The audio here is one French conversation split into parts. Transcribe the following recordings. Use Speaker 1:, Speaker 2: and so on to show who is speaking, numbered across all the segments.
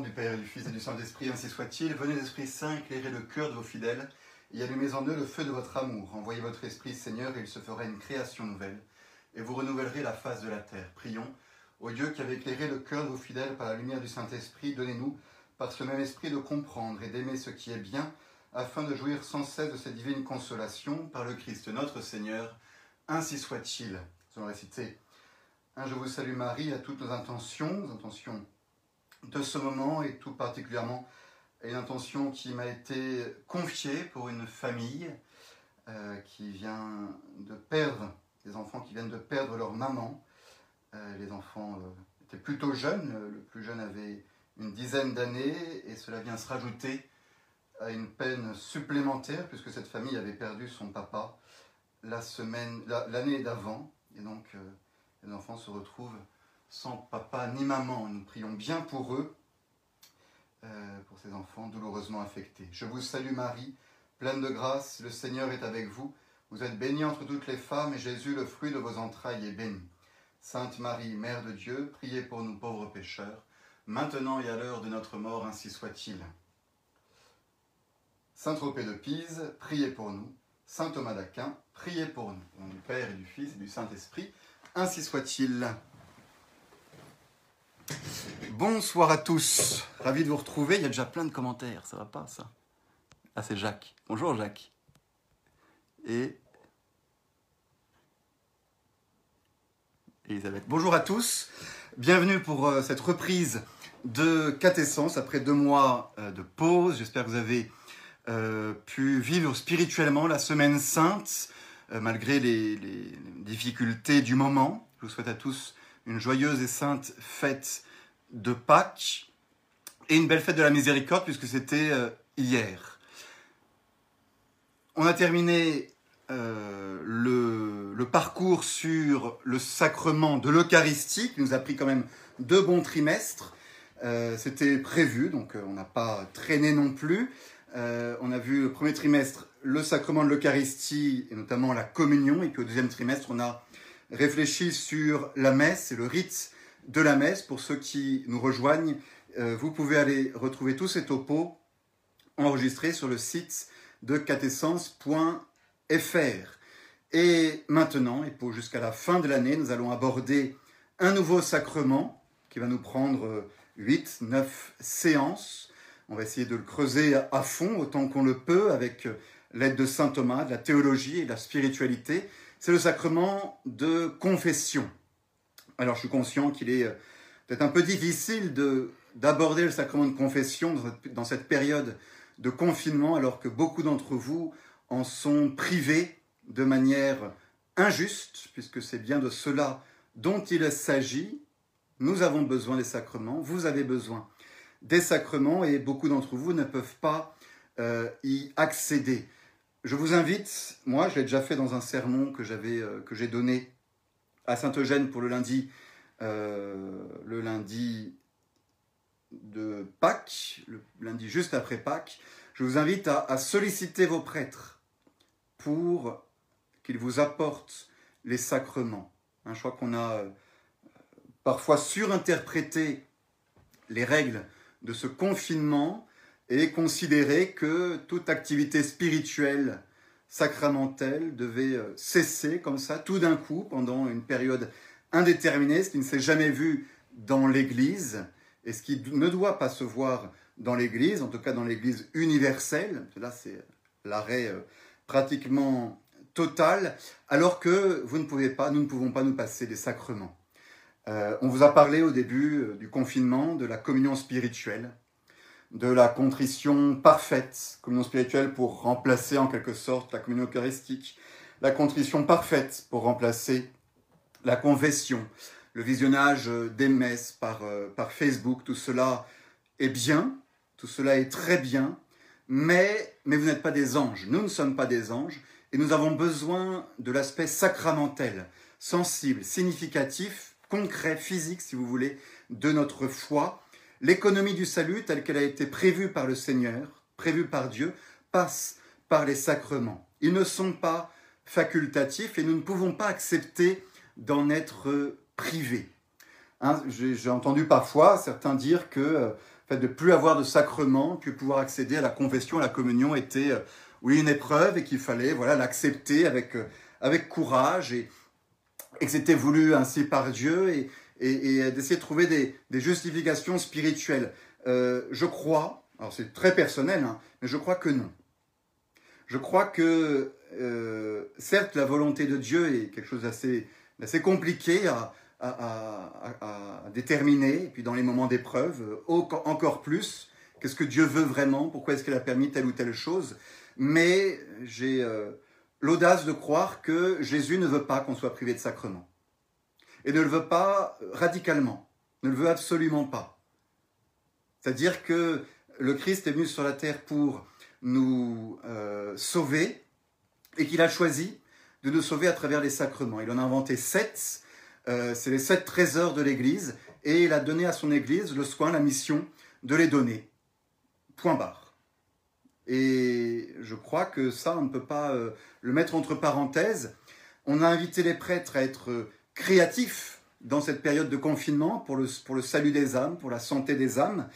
Speaker 1: Du Père, et du Fils et du Saint-Esprit, ainsi soit-il. Venez, Esprit Saint, éclairer le cœur de vos fidèles et allumez en eux le feu de votre amour. Envoyez votre Esprit, Seigneur, et il se fera une création nouvelle, et vous renouvellerez la face de la terre. Prions. Ô Dieu qui avez éclairé le cœur de vos fidèles par la lumière du Saint-Esprit, donnez-nous, par ce même esprit, de comprendre et d'aimer ce qui est bien, afin de jouir sans cesse de cette divine consolation par le Christ notre Seigneur. Ainsi soit-il. Nous allons réciter Je vous salue Marie à toutes nos intentions, nos intentions de ce moment et tout particulièrement une intention qui m'a été confiée pour une famille euh, qui vient de perdre, des enfants qui viennent de perdre leur maman. Euh, les enfants euh, étaient plutôt jeunes, le plus jeune avait une dizaine d'années et cela vient se rajouter à une peine supplémentaire puisque cette famille avait perdu son papa la semaine, l'année d'avant et donc les enfants se retrouvent sans papa ni maman. Nous prions bien pour eux, euh, pour ces enfants douloureusement affectés. Je vous salue Marie, pleine de grâce, le Seigneur est avec vous. Vous êtes bénie entre toutes les femmes, et Jésus, le fruit de vos entrailles, est béni. Sainte Marie, Mère de Dieu, priez pour nous pauvres pécheurs, maintenant et à l'heure de notre mort, ainsi soit-il. Saint Tropez de Pise, priez pour nous. Saint Thomas d'Aquin, priez pour nous. Au nom du Père et du Fils et du Saint-Esprit, ainsi soit-il. Bonsoir à tous, ravi de vous retrouver. Il y a déjà plein de commentaires, ça va pas ça? Ah, c'est Jacques. Bonjour Jacques. Et Elisabeth. Bonjour à tous, bienvenue pour euh, cette reprise de Quatessence après deux mois euh, de pause. J'espère que vous avez euh, pu vivre spirituellement la semaine sainte malgré les difficultés du moment. Je vous souhaite à tous une joyeuse et sainte fête de Pâques et une belle fête de la miséricorde puisque c'était euh, hier. On a terminé euh, le, parcours sur le sacrement de l'Eucharistie qui nous a pris quand même deux bons trimestres. Euh, c'était prévu, donc on n'a pas traîné non plus. on a vu le premier trimestre le sacrement de l'Eucharistie et notamment la communion, et puis au deuxième trimestre on a réfléchi sur la messe et le rite de la messe. Pour ceux qui nous rejoignent, euh, vous pouvez aller retrouver tous ces topos enregistrés sur le site de catessence.fr. Et maintenant, et pour jusqu'à la fin de l'année, nous allons aborder un nouveau sacrement qui va nous prendre 8, 9 séances. On va essayer de le creuser à fond autant qu'on le peut avec l'aide de Saint Thomas, de la théologie et de la spiritualité c'est le sacrement de confession. Alors je suis conscient qu'il est euh, peut-être un peu difficile d'aborder le sacrement de confession dans cette période de confinement alors que beaucoup d'entre vous en sont privés de manière injuste, puisque c'est bien de cela dont il s'agit. Nous avons besoin des sacrements, vous avez besoin des sacrements et beaucoup d'entre vous ne peuvent pas euh, y accéder. Je vous invite, moi je l'ai déjà fait dans un sermon que euh, j'ai donné à Saint-Eugène pour le lundi, euh, le lundi de Pâques, le lundi juste après Pâques. Je vous invite à, solliciter vos prêtres pour qu'ils vous apportent les sacrements. Hein, je crois qu'on a euh, parfois surinterprété les règles de ce confinement et considérer que toute activité spirituelle sacramentelle devait euh, cesser comme ça, tout d'un coup, pendant une période indéterminée, ce qui ne s'est jamais vu dans l'Église, et ce qui ne doit pas se voir dans l'Église, en tout cas dans l'Église universelle, là c'est l'arrêt euh, pratiquement total, alors que vous ne pouvez pas, nous ne pouvons pas nous passer des sacrements. Euh, on vous a parlé au début du confinement de la communion spirituelle de la contrition parfaite, communion spirituelle pour remplacer en quelque sorte la communion eucharistique, la contrition parfaite pour remplacer la confession, le visionnage des messes par, euh, par Facebook, tout cela est bien, tout cela est très bien, mais, mais vous n'êtes pas des anges, nous ne sommes pas des anges, et nous avons besoin de l'aspect sacramentel, sensible, significatif, concret, physique, si vous voulez, de notre foi, L'économie du salut, telle qu'elle a été prévue par le Seigneur, prévue par Dieu, passe par les sacrements. Ils ne sont pas facultatifs et nous ne pouvons pas accepter d'en être privés. Hein, j'ai entendu parfois certains dire que fait de plus avoir de sacrement, que pouvoir accéder à la confession, à la communion était, euh, oui, une épreuve et qu'il fallait, voilà, l'accepter avec, euh, avec courage et, et que c'était voulu ainsi par Dieu et, et, d'essayer de trouver des, justifications spirituelles. Euh, je crois, alors c'est très personnel, hein, mais je crois que non. Je crois que, euh, certes, la volonté de Dieu est quelque chose d'assez compliqué à, déterminer, et puis dans les moments d'épreuve, encore plus, qu'est-ce que Dieu veut vraiment, pourquoi est-ce qu'il a permis telle ou telle chose. Mais j'ai euh, l'audace de croire que Jésus ne veut pas qu'on soit privé de sacrement. Et ne le veut pas radicalement, ne le veut absolument pas. C'est-à-dire que le Christ est venu sur la terre pour nous euh, sauver et qu'il a choisi de nous sauver à travers les sacrements. Il en a inventé sept euh, c'est les sept trésors de l'Église, et il a donné à son Église le soin, la mission de les donner. Point barre. Et je crois que ça, on ne peut pas euh, le mettre entre parenthèses. On a invité les prêtres à être euh, créatifs dans cette période de confinement pour le, pour le salut des âmes, pour la santé des âmes.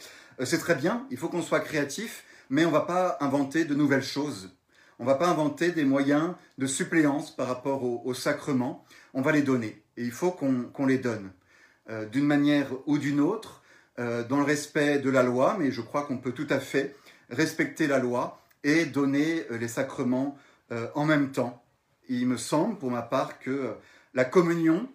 Speaker 1: c'est très bien, il faut qu'on soit créatif, mais on ne va pas inventer de nouvelles choses. On ne va pas inventer des moyens de suppléance par rapport au, au sacrement. On va les donner et il faut qu'on les donne euh, d'une manière ou d'une autre, euh, dans le respect de la loi, mais je crois qu'on peut tout à fait respecter la loi et donner euh, les sacrements en même temps. Il me semble, pour ma part, que la communion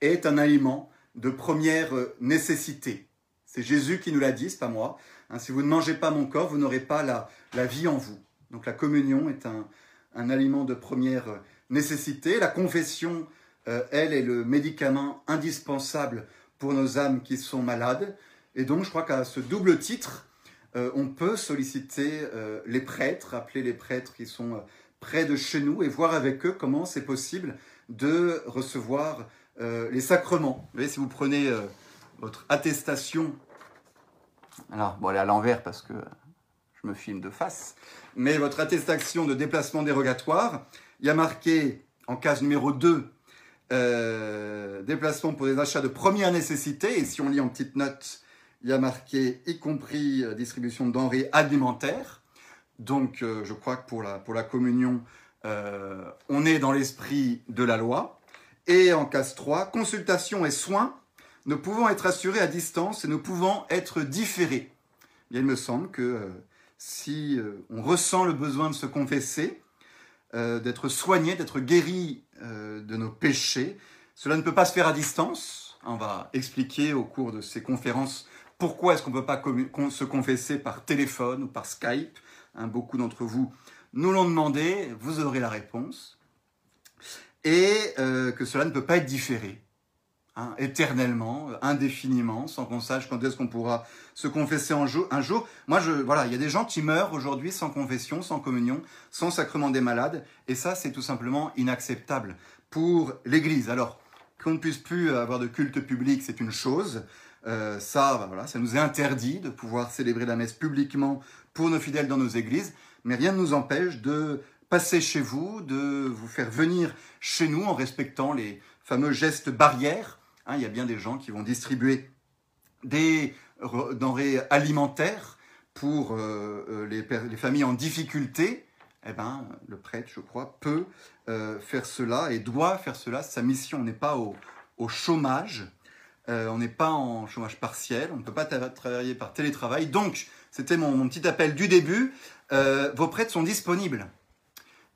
Speaker 1: est un aliment de première nécessité. C'est Jésus qui nous l'a dit, c'est pas moi. Hein, si vous ne mangez pas mon corps, vous n'aurez pas la, la, vie en vous. Donc la communion est un, un aliment de première nécessité. La confession euh, elle est le médicament indispensable pour nos âmes qui sont malades. Et donc, je crois qu'à ce double titre, euh, on peut solliciter euh, les prêtres, appeler les prêtres qui sont près de chez nous et voir avec eux comment c'est possible de recevoir les sacrements. Vous voyez, si vous prenez votre attestation, alors, bon, elle est à l'envers parce que je me filme de face, mais votre attestation de déplacement dérogatoire, il y a marqué en case numéro 2 euh, déplacement pour des achats de première nécessité. Et si on lit en petite note, il y a marqué y compris euh, distribution de denrées alimentaires. Donc euh, je crois que pour la, pour la communion, on est dans l'esprit de la loi. Et en case 3, consultation et soins, nous pouvons être assurés à distance et nous pouvons être différés. il me semble que si on ressent le besoin de se confesser, d'être soigné, d'être guéri euh, de nos péchés. Cela ne peut pas se faire à distance. On va expliquer au cours de ces conférences pourquoi est-ce qu'on ne peut pas se confesser par téléphone ou par Skype. Hein, beaucoup d'entre vous nous l'ont demandé, vous aurez la réponse. Et euh, que cela ne peut pas être différé. Hein, éternellement, indéfiniment, sans qu'on sache quand est-ce qu'on pourra se confesser un jour. Moi, je, voilà, il y a des gens qui meurent aujourd'hui sans confession, sans communion, sans sacrement des malades, et ça, c'est tout simplement inacceptable pour l'Église. Alors, qu'on ne puisse plus avoir de culte public, c'est une chose. Euh, ça, bah, voilà, ça nous est interdit de pouvoir célébrer la messe publiquement pour nos fidèles dans nos églises, mais rien ne nous empêche de passer chez vous, de vous faire venir chez nous en respectant les fameux gestes barrières Hein, il y a bien des gens qui vont distribuer des denrées alimentaires pour euh, euh, les, familles en difficulté. Eh ben, le prêtre, je crois, peut euh, faire cela et doit faire cela. Sa mission n'est pas au, chômage, on n'est pas en chômage partiel, on ne peut pas travailler par télétravail. Donc, c'était mon, mon, petit appel du début. Vos prêtres sont disponibles.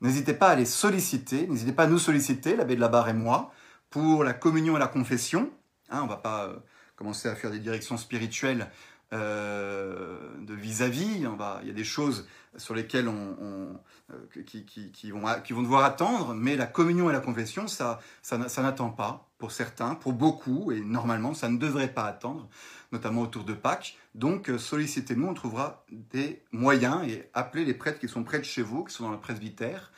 Speaker 1: N'hésitez pas à les solliciter, n'hésitez pas à nous solliciter, l'abbé de la Barre et moi pour la communion et la confession. Hein, on ne va pas euh, commencer à faire des directions spirituelles euh, de vis-à-vis. il y a des choses sur lesquelles on, euh, qui, vont, devoir attendre, mais la communion et la confession, ça, n'attend pas pour certains, pour beaucoup, et normalement, ça ne devrait pas attendre, notamment autour de Pâques. Donc, sollicitez-nous, on trouvera des moyens et appelez les prêtres qui sont près de chez vous, qui sont dans le presbytère,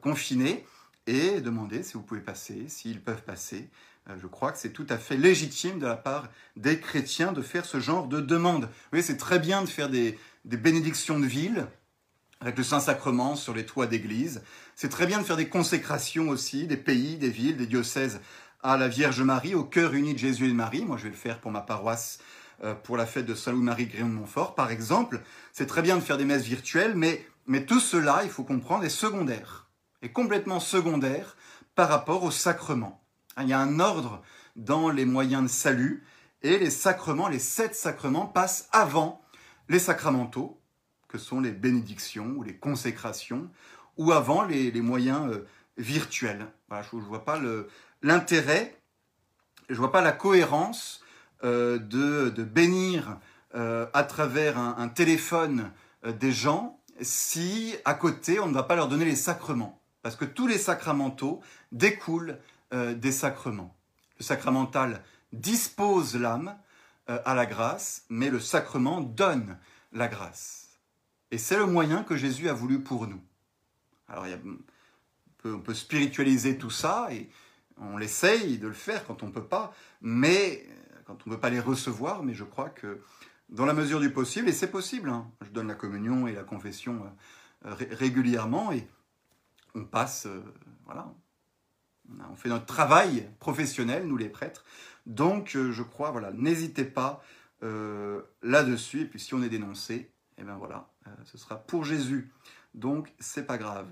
Speaker 1: confinés et demander si vous pouvez passer, s'ils peuvent passer. Euh, je crois que c'est tout à fait légitime de la part des chrétiens de faire ce genre de demande. Vous voyez, c'est très bien de faire des, bénédictions de ville avec le Saint-Sacrement sur les toits d'église. C'est très bien de faire des consécrations aussi des pays, des villes, des diocèses à la Vierge Marie, au cœur uni de Jésus et de Marie. Moi, je vais le faire pour ma paroisse euh, pour la fête de Saint-Louis-Marie Gréon de Montfort, par exemple. C'est très bien de faire des messes virtuelles, mais, mais tout cela, il faut comprendre, est secondaire, est complètement secondaire par rapport au sacrement. Hein, il y a un ordre dans les moyens de salut, et les sacrements, les sept sacrements passent avant les sacramentaux, que sont les bénédictions ou les consécrations, ou avant les, moyens euh, virtuels. je ne vois pas l'intérêt, je ne vois pas la cohérence euh, de, bénir euh, à travers un, téléphone des gens si à côté on ne va pas leur donner les sacrements. Parce que tous les sacramentaux découlent des sacrements. Le sacramental dispose l'âme à la grâce, mais le sacrement donne la grâce. Et c'est le moyen que Jésus a voulu pour nous. Alors, on, peut, spiritualiser tout ça et on l'essaye de le faire quand on ne peut pas, mais quand on ne peut pas les recevoir, mais je crois que dans la mesure du possible, et c'est possible, hein, je donne la communion et la confession euh, régulièrement et on passe, euh, voilà, on fait notre travail professionnel, nous les prêtres. Donc, euh, je crois, voilà, n'hésitez pas là-dessus. Et puis, si on est dénoncé, et eh bien voilà, ce sera pour Jésus. Donc, c'est pas grave.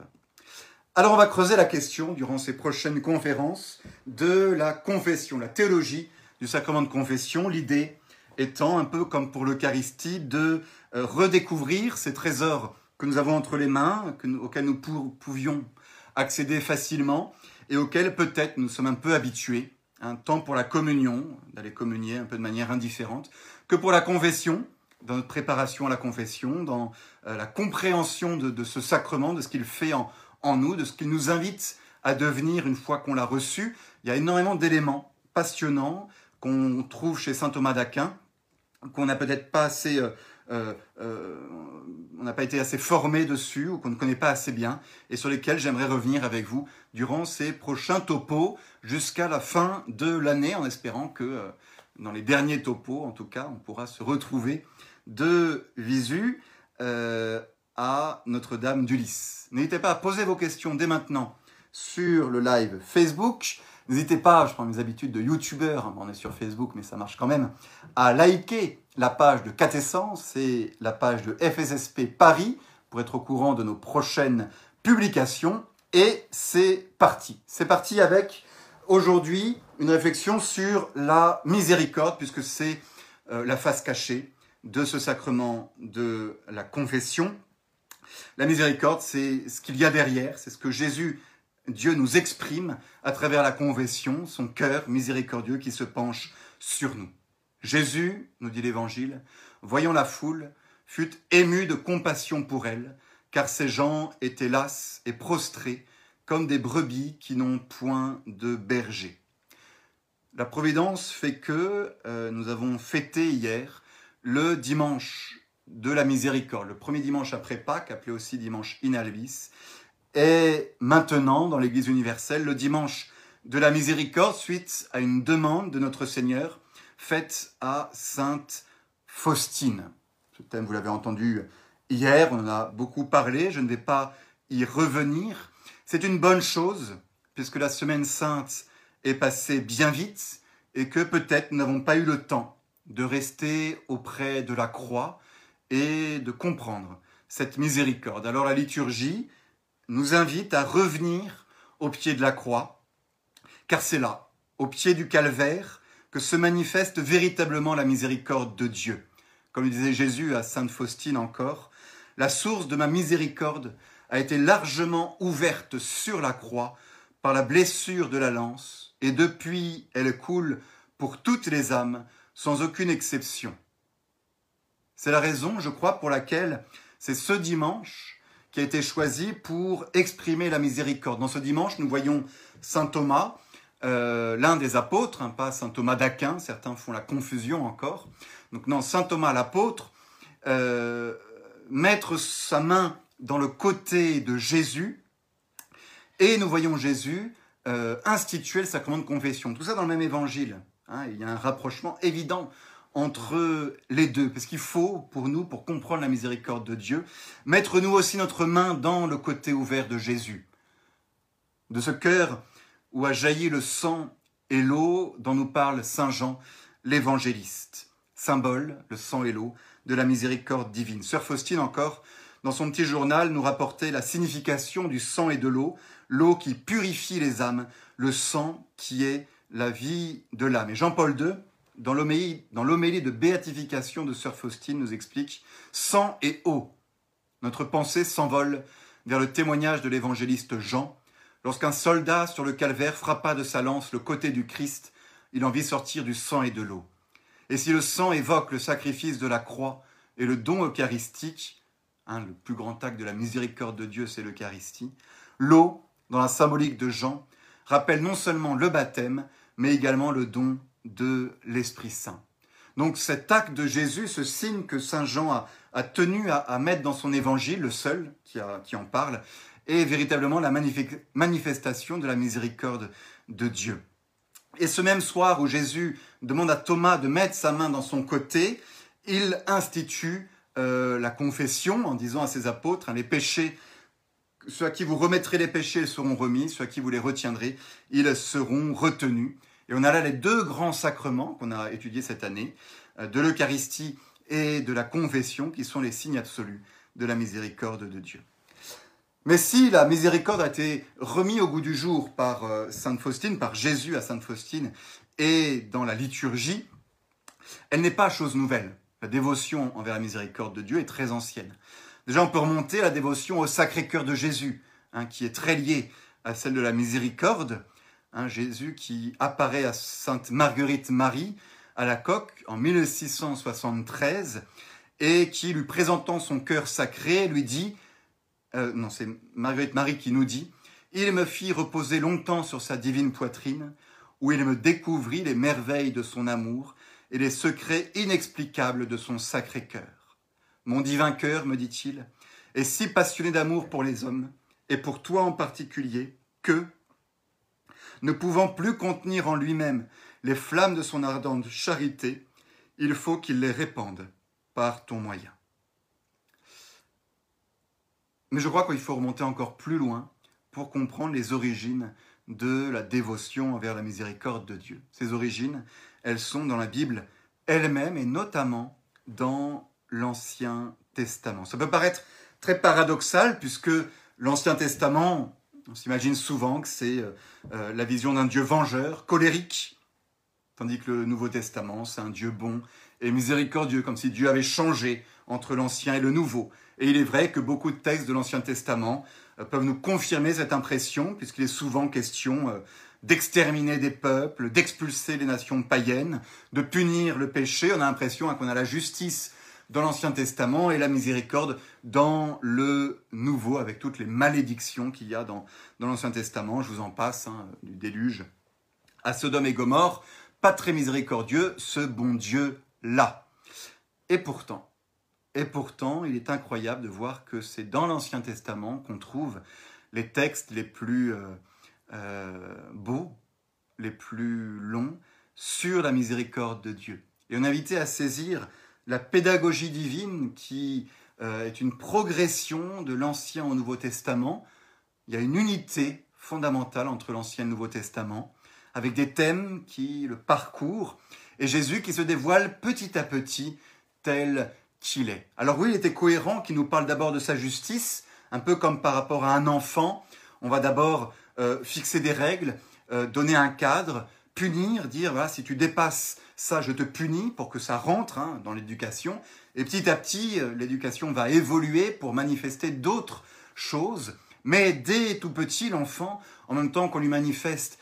Speaker 1: Alors, on va creuser la question durant ces prochaines conférences de la confession, la théologie du sacrement de confession. L'idée étant, un peu comme pour l'Eucharistie, de euh, redécouvrir ces trésors que nous avons entre les mains, auxquels nous pouvions accéder facilement et auxquels peut-être nous sommes un peu habitués, un tant pour la communion, d'aller communier un peu de manière indifférente, que pour la confession, dans notre préparation à la confession, dans euh, la compréhension de, ce sacrement, de ce qu'il fait en, en nous, de ce qu'il nous invite à devenir une fois qu'on l'a reçu. Il y a énormément d'éléments passionnants qu'on trouve chez saint Thomas d'Aquin, qu'on n'a peut-être pas assez, euh, euh, on n'a pas été assez formé dessus ou qu'on ne connaît pas assez bien, et sur lesquels j'aimerais revenir avec vous durant ces prochains topos jusqu'à la fin de l'année, en espérant que dans les derniers topos, en tout cas, on pourra se retrouver de visu euh, à Notre-Dame d'Ulysse. N'hésitez pas à poser vos questions dès maintenant sur le live Facebook. N'hésitez pas, je prends mes habitudes de youtubeur, on est sur Facebook mais ça marche quand même, à liker la page de Catessence et la page de FSSP Paris pour être au courant de nos prochaines publications. Et c'est parti. C'est parti avec aujourd'hui une réflexion sur la miséricorde puisque c'est euh, la face cachée de ce sacrement de la confession. La miséricorde, c'est ce qu'il y a derrière, c'est ce que Jésus, Dieu nous exprime à travers la confession, son cœur miséricordieux qui se penche sur nous. Jésus, nous dit l'Évangile, voyant la foule, fut ému de compassion pour elle, car ces gens étaient lasses et prostrés comme des brebis qui n'ont point de berger. La Providence fait que euh, nous avons fêté hier le dimanche de la miséricorde, le premier dimanche après Pâques, appelé aussi dimanche Inalvis, est maintenant dans l'Église universelle le dimanche de la miséricorde suite à une demande de notre Seigneur faite à Sainte Faustine. Ce thème, vous l'avez entendu hier, on en a beaucoup parlé, je ne vais pas y revenir. C'est une bonne chose, puisque la semaine sainte est passée bien vite et que peut-être nous n'avons pas eu le temps de rester auprès de la croix et de comprendre cette miséricorde. Alors la liturgie nous invite à revenir au pied de la croix, car c'est là, au pied du calvaire, que se manifeste véritablement la miséricorde de Dieu. Comme disait Jésus à Sainte Faustine encore, la source de ma miséricorde a été largement ouverte sur la croix par la blessure de la lance, et depuis elle coule pour toutes les âmes sans aucune exception. C'est la raison, je crois, pour laquelle c'est ce dimanche qui a été choisi pour exprimer la miséricorde. Dans ce dimanche, nous voyons Saint Thomas, euh, l'un des apôtres, hein, pas Saint Thomas d'Aquin, certains font la confusion encore. Donc non, Saint Thomas l'apôtre, euh, mettre sa main dans le côté de Jésus, et nous voyons Jésus euh, instituer le sacrement de confession. Tout ça dans le même évangile. Hein, il y a un rapprochement évident entre les deux, parce qu'il faut, pour nous, pour comprendre la miséricorde de Dieu, mettre nous aussi notre main dans le côté ouvert de Jésus, de ce cœur où a jailli le sang et l'eau dont nous parle Saint Jean l'évangéliste. symbole, le sang et l'eau, de la miséricorde divine. Sœur Faustine encore, dans son petit journal, nous rapportait la signification du sang et de l'eau, l'eau qui purifie les âmes, le sang qui est la vie de l'âme. Et Jean-Paul II, dans l'homélie de béatification de Sœur Faustine, nous explique sang et eau. Notre pensée s'envole vers le témoignage de l'évangéliste Jean. Lorsqu'un soldat sur le calvaire frappa de sa lance le côté du Christ, il en vit sortir du sang et de l'eau. Et si le sang évoque le sacrifice de la croix et le don eucharistique, hein, le plus grand acte de la miséricorde de Dieu, c'est l'Eucharistie, l'eau, dans la symbolique de Jean, rappelle non seulement le baptême, mais également le don de l'Esprit Saint. Donc cet acte de Jésus, ce signe que Saint Jean a, tenu à, mettre dans son évangile, le seul qui, en parle, est véritablement la manifestation de la miséricorde de Dieu. Et ce même soir où Jésus demande à Thomas de mettre sa main dans son côté, il institue euh, la confession en disant à ses apôtres, hein, les péchés, ceux à qui vous remettrez les péchés seront remis, ceux à qui vous les retiendrez, ils seront retenus. Et on a là les deux grands sacrements qu'on a étudiés cette année, euh, de l'Eucharistie et de la confession, qui sont les signes absolus de la miséricorde de Dieu. Mais si la miséricorde a été remise au goût du jour par euh, Sainte Faustine, par Jésus à Sainte Faustine, et dans la liturgie, elle n'est pas chose nouvelle. La dévotion envers la miséricorde de Dieu est très ancienne. Déjà, on peut remonter la dévotion au Sacré-Cœur de Jésus, hein, qui est très liée à celle de la miséricorde. Jésus qui apparaît à Sainte Marguerite Marie à la coque en 1673 et qui, lui présentant son cœur sacré, lui dit euh, non, c'est Marguerite Marie qui nous dit, il me fit reposer longtemps sur sa divine poitrine, où il me découvrit les merveilles de son amour et les secrets inexplicables de son sacré cœur. Mon divin cœur, me dit-il, est si passionné d'amour pour les hommes, et pour toi en particulier, que, ne pouvant plus contenir en lui-même les flammes de son ardente charité, il faut qu'il les répande par ton moyen. Mais je crois qu'il faut remonter encore plus loin pour comprendre les origines de la dévotion envers la miséricorde de Dieu. Ces origines, elles sont dans la Bible elle-même et notamment dans l'Ancien Testament. Ça peut paraître très paradoxal puisque l'Ancien Testament, on s'imagine souvent que c'est euh, euh, la vision d'un Dieu vengeur, colérique, tandis que le Nouveau Testament, c'est un Dieu bon et miséricordieux, comme si Dieu avait changé entre l'Ancien et le Nouveau. Et il est vrai que beaucoup de textes de l'Ancien Testament euh, peuvent nous confirmer cette impression, puisqu'il est souvent question d'exterminer des peuples, d'expulser les nations païennes, de punir le péché. On a l'impression hein, qu'on a la justice dans l'Ancien Testament et la miséricorde dans le Nouveau, avec toutes les malédictions qu'il y a dans, l'Ancien Testament. Je vous en passe, hein, du déluge à Sodome et Gomorre. Pas très miséricordieux, ce bon Dieu-là. Et pourtant, et pourtant, il est incroyable de voir que c'est dans l'Ancien Testament qu'on trouve les textes les plus euh, euh, beaux, les plus longs sur la miséricorde de Dieu. Et on est invité à saisir la pédagogie divine qui euh, est une progression de l'Ancien au Nouveau Testament. Il y a une unité fondamentale entre l'Ancien et le Nouveau Testament, avec des thèmes qui le parcourent, et Jésus qui se dévoile petit à petit tel est. Alors oui, il était cohérent qu'il nous parle d'abord de sa justice, un peu comme par rapport à un enfant. On va d'abord euh, fixer des règles, euh, donner un cadre, punir, dire si tu dépasses ça, je te punis pour que ça rentre hein, dans l'éducation. Et petit à petit, euh, l'éducation va évoluer pour manifester d'autres choses. Mais dès tout petit, l'enfant, en même temps qu'on lui manifeste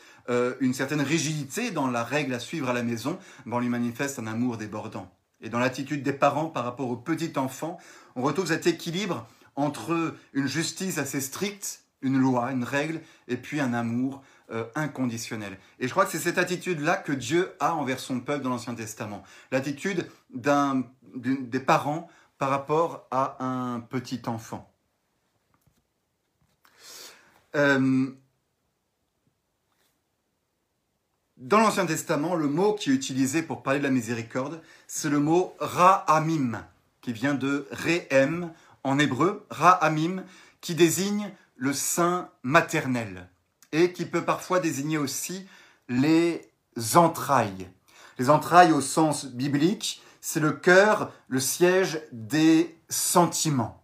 Speaker 1: une certaine rigidité dans la règle à suivre à la maison, ben, on lui manifeste un amour débordant et dans l'attitude des parents par rapport au petit enfant, on retrouve cet équilibre entre une justice assez stricte, une loi, une règle, et puis un amour euh, inconditionnel. Et je crois que c'est cette attitude-là que Dieu a envers son peuple dans l'Ancien Testament. L'attitude des parents par rapport à un petit enfant. Euh, Dans l'Ancien Testament, le mot qui est utilisé pour parler de la miséricorde, c'est le mot ra'amim, qui vient de re'em en hébreu, ra'amim, qui désigne le sein maternel et qui peut parfois désigner aussi les entrailles. Les entrailles au sens biblique, c'est le cœur, le siège des sentiments.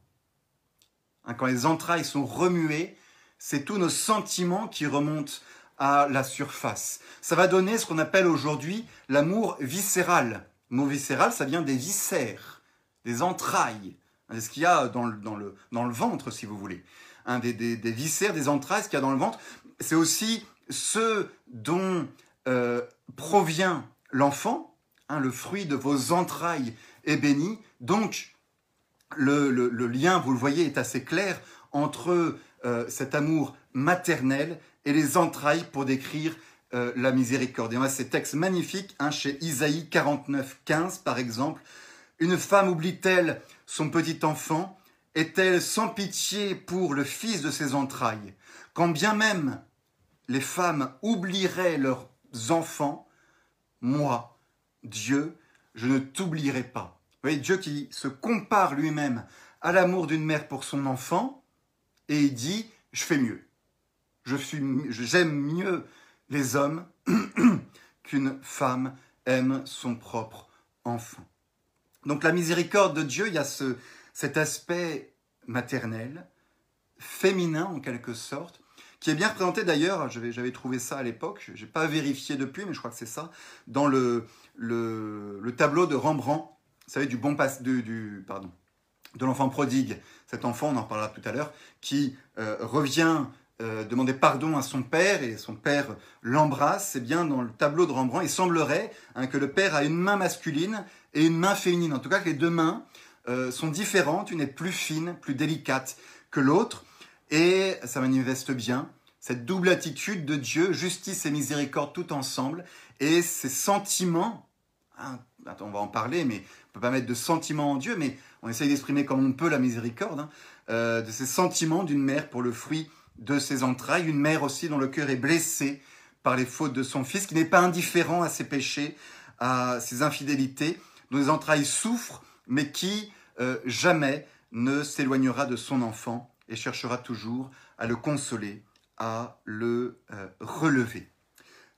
Speaker 1: Hein, quand les entrailles sont remuées, c'est tous nos sentiments qui remontent à la surface. Ça va donner ce qu'on appelle aujourd'hui l'amour viscéral. Le mot viscéral, ça vient des viscères, des entrailles. C'est ce qu'il y a dans le, ventre, si vous voulez. Des, des, des, viscères, des entrailles, ce qu'il y a dans le ventre. C'est aussi ce dont euh, provient l'enfant, hein, le fruit de vos entrailles est béni. Donc, le, lien, vous le voyez, est assez clair entre euh, cet amour maternel et les entrailles pour décrire euh, la miséricorde. Et on a ces textes magnifiques hein, chez Isaïe 49, 15 par exemple. Une femme oublie-t-elle son petit enfant? Est-elle sans pitié pour le fils de ses entrailles? Quand bien même les femmes oublieraient leurs enfants, moi, Dieu, je ne t'oublierai pas. Vous voyez, Dieu qui se compare lui-même à l'amour d'une mère pour son enfant, et il dit, je fais mieux. J'aime mieux les hommes qu'une femme aime son propre enfant. Donc la miséricorde de Dieu, il y a ce, cet aspect maternel, féminin en quelque sorte, qui est bien représenté d'ailleurs, j'avais trouvé ça à l'époque, je n'ai pas vérifié depuis, mais je crois que c'est ça, dans le, le, le, tableau de Rembrandt, vous savez, du bon passe, du, de l'enfant prodigue, cet enfant, on en reparlera tout à l'heure, qui euh, revient euh, demander pardon à son père et son père l'embrasse, c'est bien dans le tableau de Rembrandt, il semblerait hein, que le père a une main masculine et une main féminine. En tout cas, que les deux mains euh, sont différentes, une est plus fine, plus délicate que l'autre, et ça manifeste bien cette double attitude de Dieu, justice et miséricorde tout ensemble, et ces sentiments, hein, attends, on va en parler, mais on peut pas mettre de sentiments en Dieu, mais on essaye d'exprimer comme on peut la miséricorde, hein, euh, de ces sentiments d'une mère pour le fruit de ses entrailles, une mère aussi dont le cœur est blessé par les fautes de son fils, qui n'est pas indifférent à ses péchés, à ses infidélités, dont les entrailles souffrent, mais qui euh, jamais ne s'éloignera de son enfant et cherchera toujours à le consoler, à le euh, relever.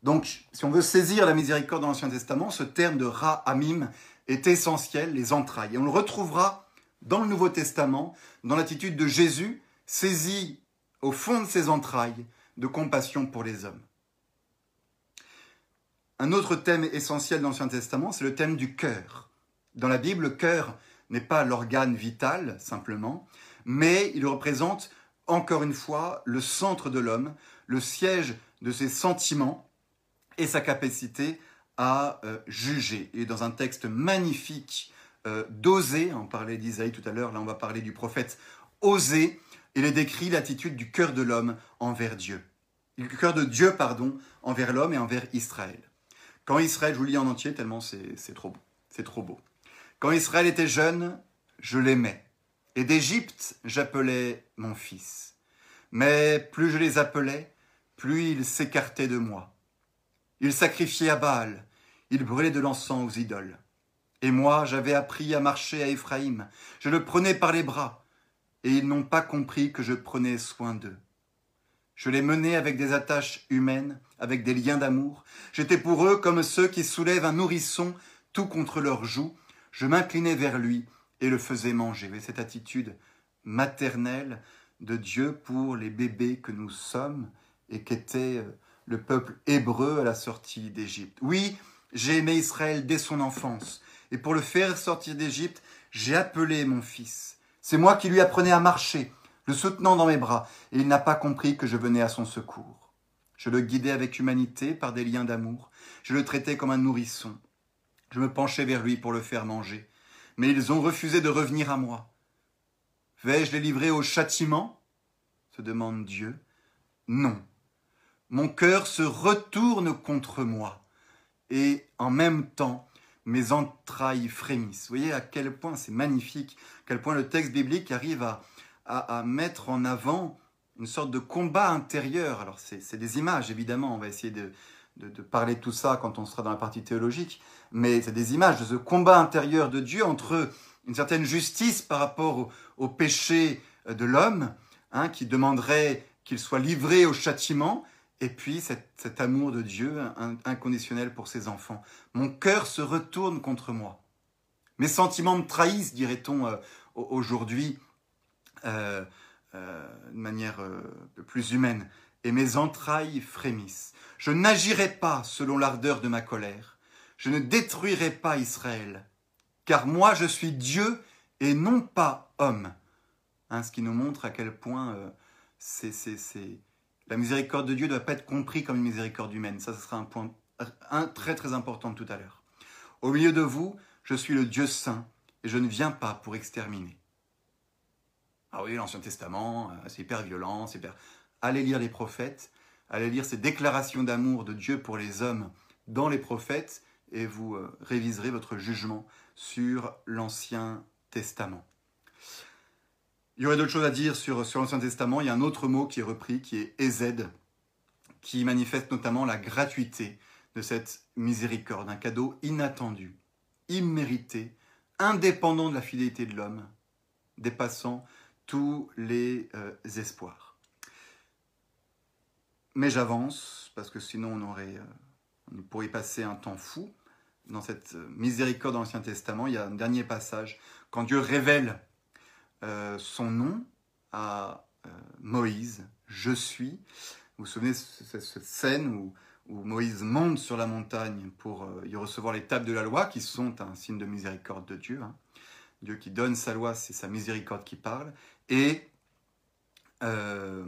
Speaker 1: Donc, si on veut saisir la miséricorde dans l'Ancien Testament, ce terme de Ra-Amim est essentiel, les entrailles. Et on le retrouvera dans le Nouveau Testament, dans l'attitude de Jésus, saisi au fond de ses entrailles de compassion pour les hommes. Un autre thème essentiel dans l'Ancien Testament, c'est le thème du cœur. Dans la Bible, le cœur n'est pas l'organe vital simplement, mais il représente encore une fois le centre de l'homme, le siège de ses sentiments et sa capacité à euh, juger. Et dans un texte magnifique euh, d'Osée, on parlait d'Isaïe tout à l'heure, là on va parler du prophète Osée, il est décrit l'attitude du cœur de l'homme envers Dieu. Le cœur de Dieu, pardon, envers l'homme et envers Israël. Quand Israël, je vous lis en entier tellement c'est trop beau. C'est trop beau. Quand Israël était jeune, je l'aimais. Et d'Égypte, j'appelais mon fils. Mais plus je les appelais, plus ils s'écartaient de moi. Ils sacrifiaient à Baal, ils brûlaient de l'encens aux idoles. Et moi, j'avais appris à marcher à Éphraïm. Je le prenais par les bras et ils n'ont pas compris que je prenais soin d'eux. Je les menais avec des attaches humaines, avec des liens d'amour. J'étais pour eux comme ceux qui soulèvent un nourrisson tout contre leurs joues. Je m'inclinais vers lui et le faisais manger. Et cette attitude maternelle de Dieu pour les bébés que nous sommes et qu'était euh, le peuple hébreu à la sortie d'Égypte. Oui, j'ai aimé Israël dès son enfance, et pour le faire sortir d'Égypte, j'ai appelé mon fils. C'est moi qui lui apprenais à marcher, le soutenant dans mes bras, et il n'a pas compris que je venais à son secours. Je le guidais avec humanité par des liens d'amour, je le traitais comme un nourrisson. Je me penchais vers lui pour le faire manger, mais ils ont refusé de revenir à moi. Vais-je les livrer au châtiment? se demande Dieu. Non. Mon cœur se retourne contre moi, et en même temps, mes entrailles frémissent. Vous voyez à quel point c'est magnifique, à quel point le texte biblique arrive à, à, mettre en avant une sorte de combat intérieur. Alors c'est des images, évidemment, on va essayer de, de, parler de tout ça quand on sera dans la partie théologique, mais c'est des images de ce combat intérieur de Dieu entre une certaine justice par rapport au, péché de l'homme, hein, qui demanderait qu'il soit livré au châtiment, et puis cet, amour de Dieu inconditionnel pour ses enfants. Mon cœur se retourne contre moi. Mes sentiments me trahissent, dirait-on euh, aujourd'hui, euh, euh, de manière plus humaine, et mes entrailles frémissent. Je n'agirai pas selon l'ardeur de ma colère. Je ne détruirai pas Israël, car moi je suis Dieu et non pas homme. Hein, ce qui nous montre à quel point c'est, la miséricorde de Dieu ne doit pas être compris comme une miséricorde humaine. Ça, ce sera un point un, très très important tout à l'heure. Au milieu de vous, je suis le Dieu saint et je ne viens pas pour exterminer. Ah oui, l'Ancien Testament, euh, c'est hyper violent, c'est hyper... Allez lire les prophètes, allez lire ces déclarations d'amour de Dieu pour les hommes dans les prophètes et vous euh, réviserez votre jugement sur l'Ancien Testament. Il y aurait d'autres choses à dire sur, l'Ancien Testament. Il y a un autre mot qui est repris, qui est Ezed, qui manifeste notamment la gratuité de cette miséricorde, un cadeau inattendu, immérité, indépendant de la fidélité de l'homme, dépassant tous les euh, espoirs. Mais j'avance, parce que sinon on, aurait, euh, on pourrait passer un temps fou. Dans cette euh, miséricorde de l'Ancien Testament, il y a un dernier passage, quand Dieu révèle son nom à Moïse, je suis. Vous vous souvenez de cette scène où où Moïse monte sur la montagne pour euh, y recevoir les tables de la loi, qui sont un signe de miséricorde de Dieu. Hein. Dieu qui donne sa loi, c'est sa miséricorde qui parle. Et, euh,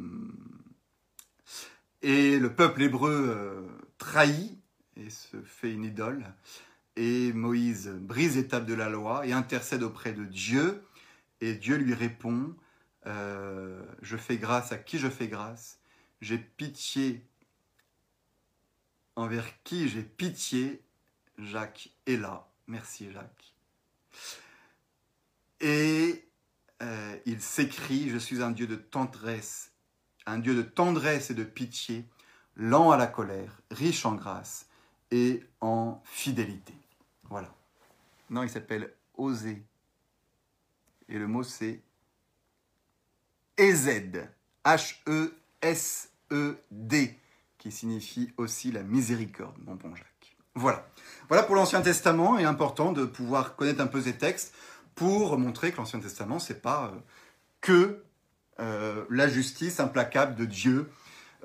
Speaker 1: et le peuple hébreu euh, trahit et se fait une idole. Et Moïse brise les tables de la loi et intercède auprès de Dieu. Et Dieu lui répond, je fais grâce à qui je fais grâce. J'ai pitié envers qui j'ai pitié, Jacques est là. Merci Jacques. Et euh, il s'écrit, je suis un Dieu de tendresse, un Dieu de tendresse et de pitié, lent à la colère, riche en grâce et en fidélité. Voilà. Non, il s'appelle Osée. Et le mot c'est EZ. H-E-S-E-D qui signifie aussi la miséricorde, mon bon Jacques. Voilà. Voilà pour l'Ancien Testament, et important de pouvoir connaître un peu ces textes pour montrer que l'Ancien Testament, c'est pas euh, que euh, la justice implacable de Dieu,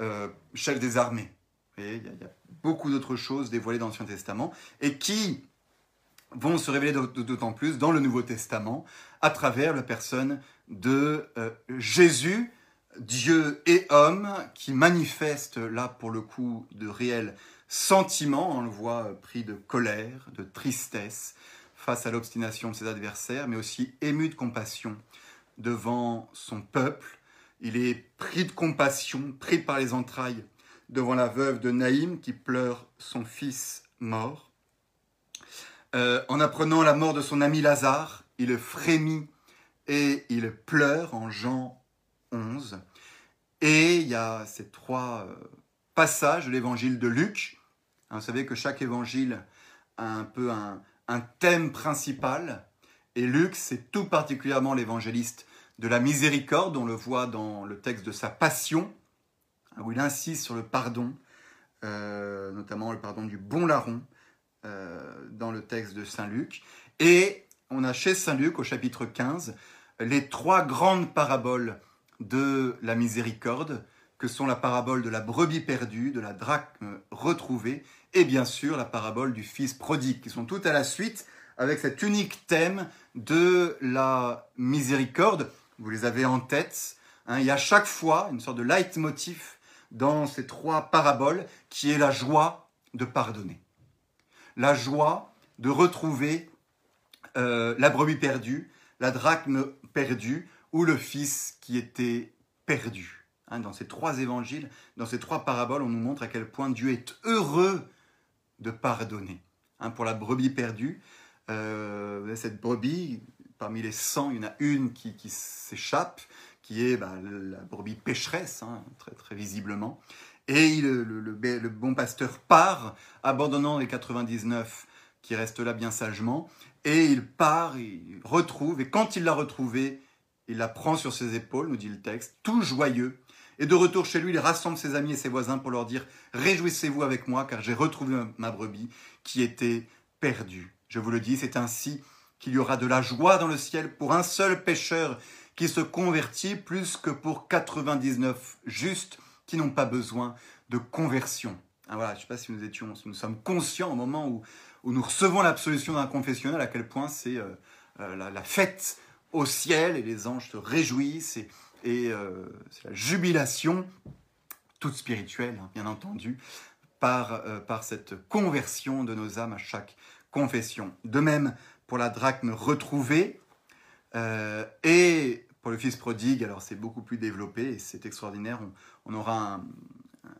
Speaker 1: euh, chef des armées. il y, a beaucoup d'autres choses dévoilées dans l'Ancien Testament et qui vont se révéler d'autant plus dans le Nouveau Testament à travers la personne de Jésus Dieu et homme qui manifeste là pour le coup de réels sentiments, on le voit pris de colère, de tristesse face à l'obstination de ses adversaires, mais aussi ému de compassion devant son peuple. Il est pris de compassion, pris par les entrailles devant la veuve de Naïm qui pleure son fils mort. Euh, en apprenant la mort de son ami Lazare, il frémit et il pleure en Jean 11. Et il y a ces trois euh, passages de l'évangile de Luc. Hein, vous savez que chaque évangile a un peu un, thème principal. Et Luc, c'est tout particulièrement l'évangéliste de la miséricorde. On le voit dans le texte de sa passion, hein, où il insiste sur le pardon, euh, notamment le pardon du bon larron, euh, dans le texte de Saint Luc. Et on a chez Saint Luc, au chapitre 15, les trois grandes paraboles de la miséricorde, que sont la parabole de la brebis perdue, de la drachme retrouvée, et bien sûr la parabole du fils prodigue, qui sont toutes à la suite avec cet unique thème de la miséricorde. Vous les avez en tête. Hein. il y a chaque fois une sorte de leitmotiv dans ces trois paraboles qui est la joie de pardonner. La joie de retrouver euh, la brebis perdue, la drachme perdue, ou le Fils qui était perdu. Hein, dans ces trois évangiles, dans ces trois paraboles, on nous montre à quel point Dieu est heureux de pardonner. Hein, pour la brebis perdue, euh, cette brebis, parmi les 100, il y en a une qui, s'échappe, qui est bah, la brebis pécheresse, hein, très, très visiblement. Et le, le, bon pasteur part, abandonnant les 99 qui restent là bien sagement, et il part, il retrouve, et quand il l'a retrouvé, il la prend sur ses épaules, nous dit le texte, tout joyeux. Et de retour chez lui, il rassemble ses amis et ses voisins pour leur dire Réjouissez-vous avec moi, car j'ai retrouvé ma brebis qui était perdue. Je vous le dis, c'est ainsi qu'il y aura de la joie dans le ciel pour un seul pécheur qui se convertit plus que pour 99 justes qui n'ont pas besoin de conversion. Ah, voilà, je ne sais pas si nous étions, si nous sommes conscients au moment où, où nous recevons l'absolution d'un confessionnel, à quel point c'est euh, euh, la, fête au ciel et les anges se réjouissent et, et euh, c'est la jubilation toute spirituelle, hein, bien entendu, par, par cette conversion de nos âmes à chaque confession. De même pour la drachme retrouvée. Et pour le fils prodigue, alors c'est beaucoup plus développé et c'est extraordinaire. On, aura un,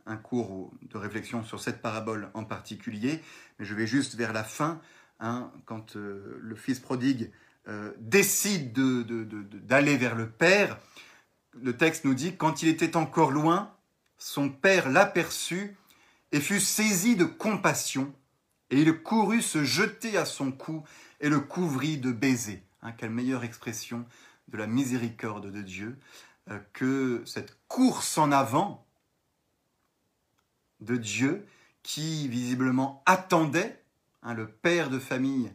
Speaker 1: un cours de réflexion sur cette parabole en particulier, mais je vais juste vers la fin, hein, quand euh, le fils prodigue euh, décide d'aller vers le Père, le texte nous dit, quand il était encore loin, son Père l'aperçut et fut saisi de compassion, et il courut se jeter à son cou et le couvrit de baisers. Hein, quelle meilleure expression de la miséricorde de Dieu euh, que cette course en avant de Dieu qui visiblement attendait, hein, le père de famille,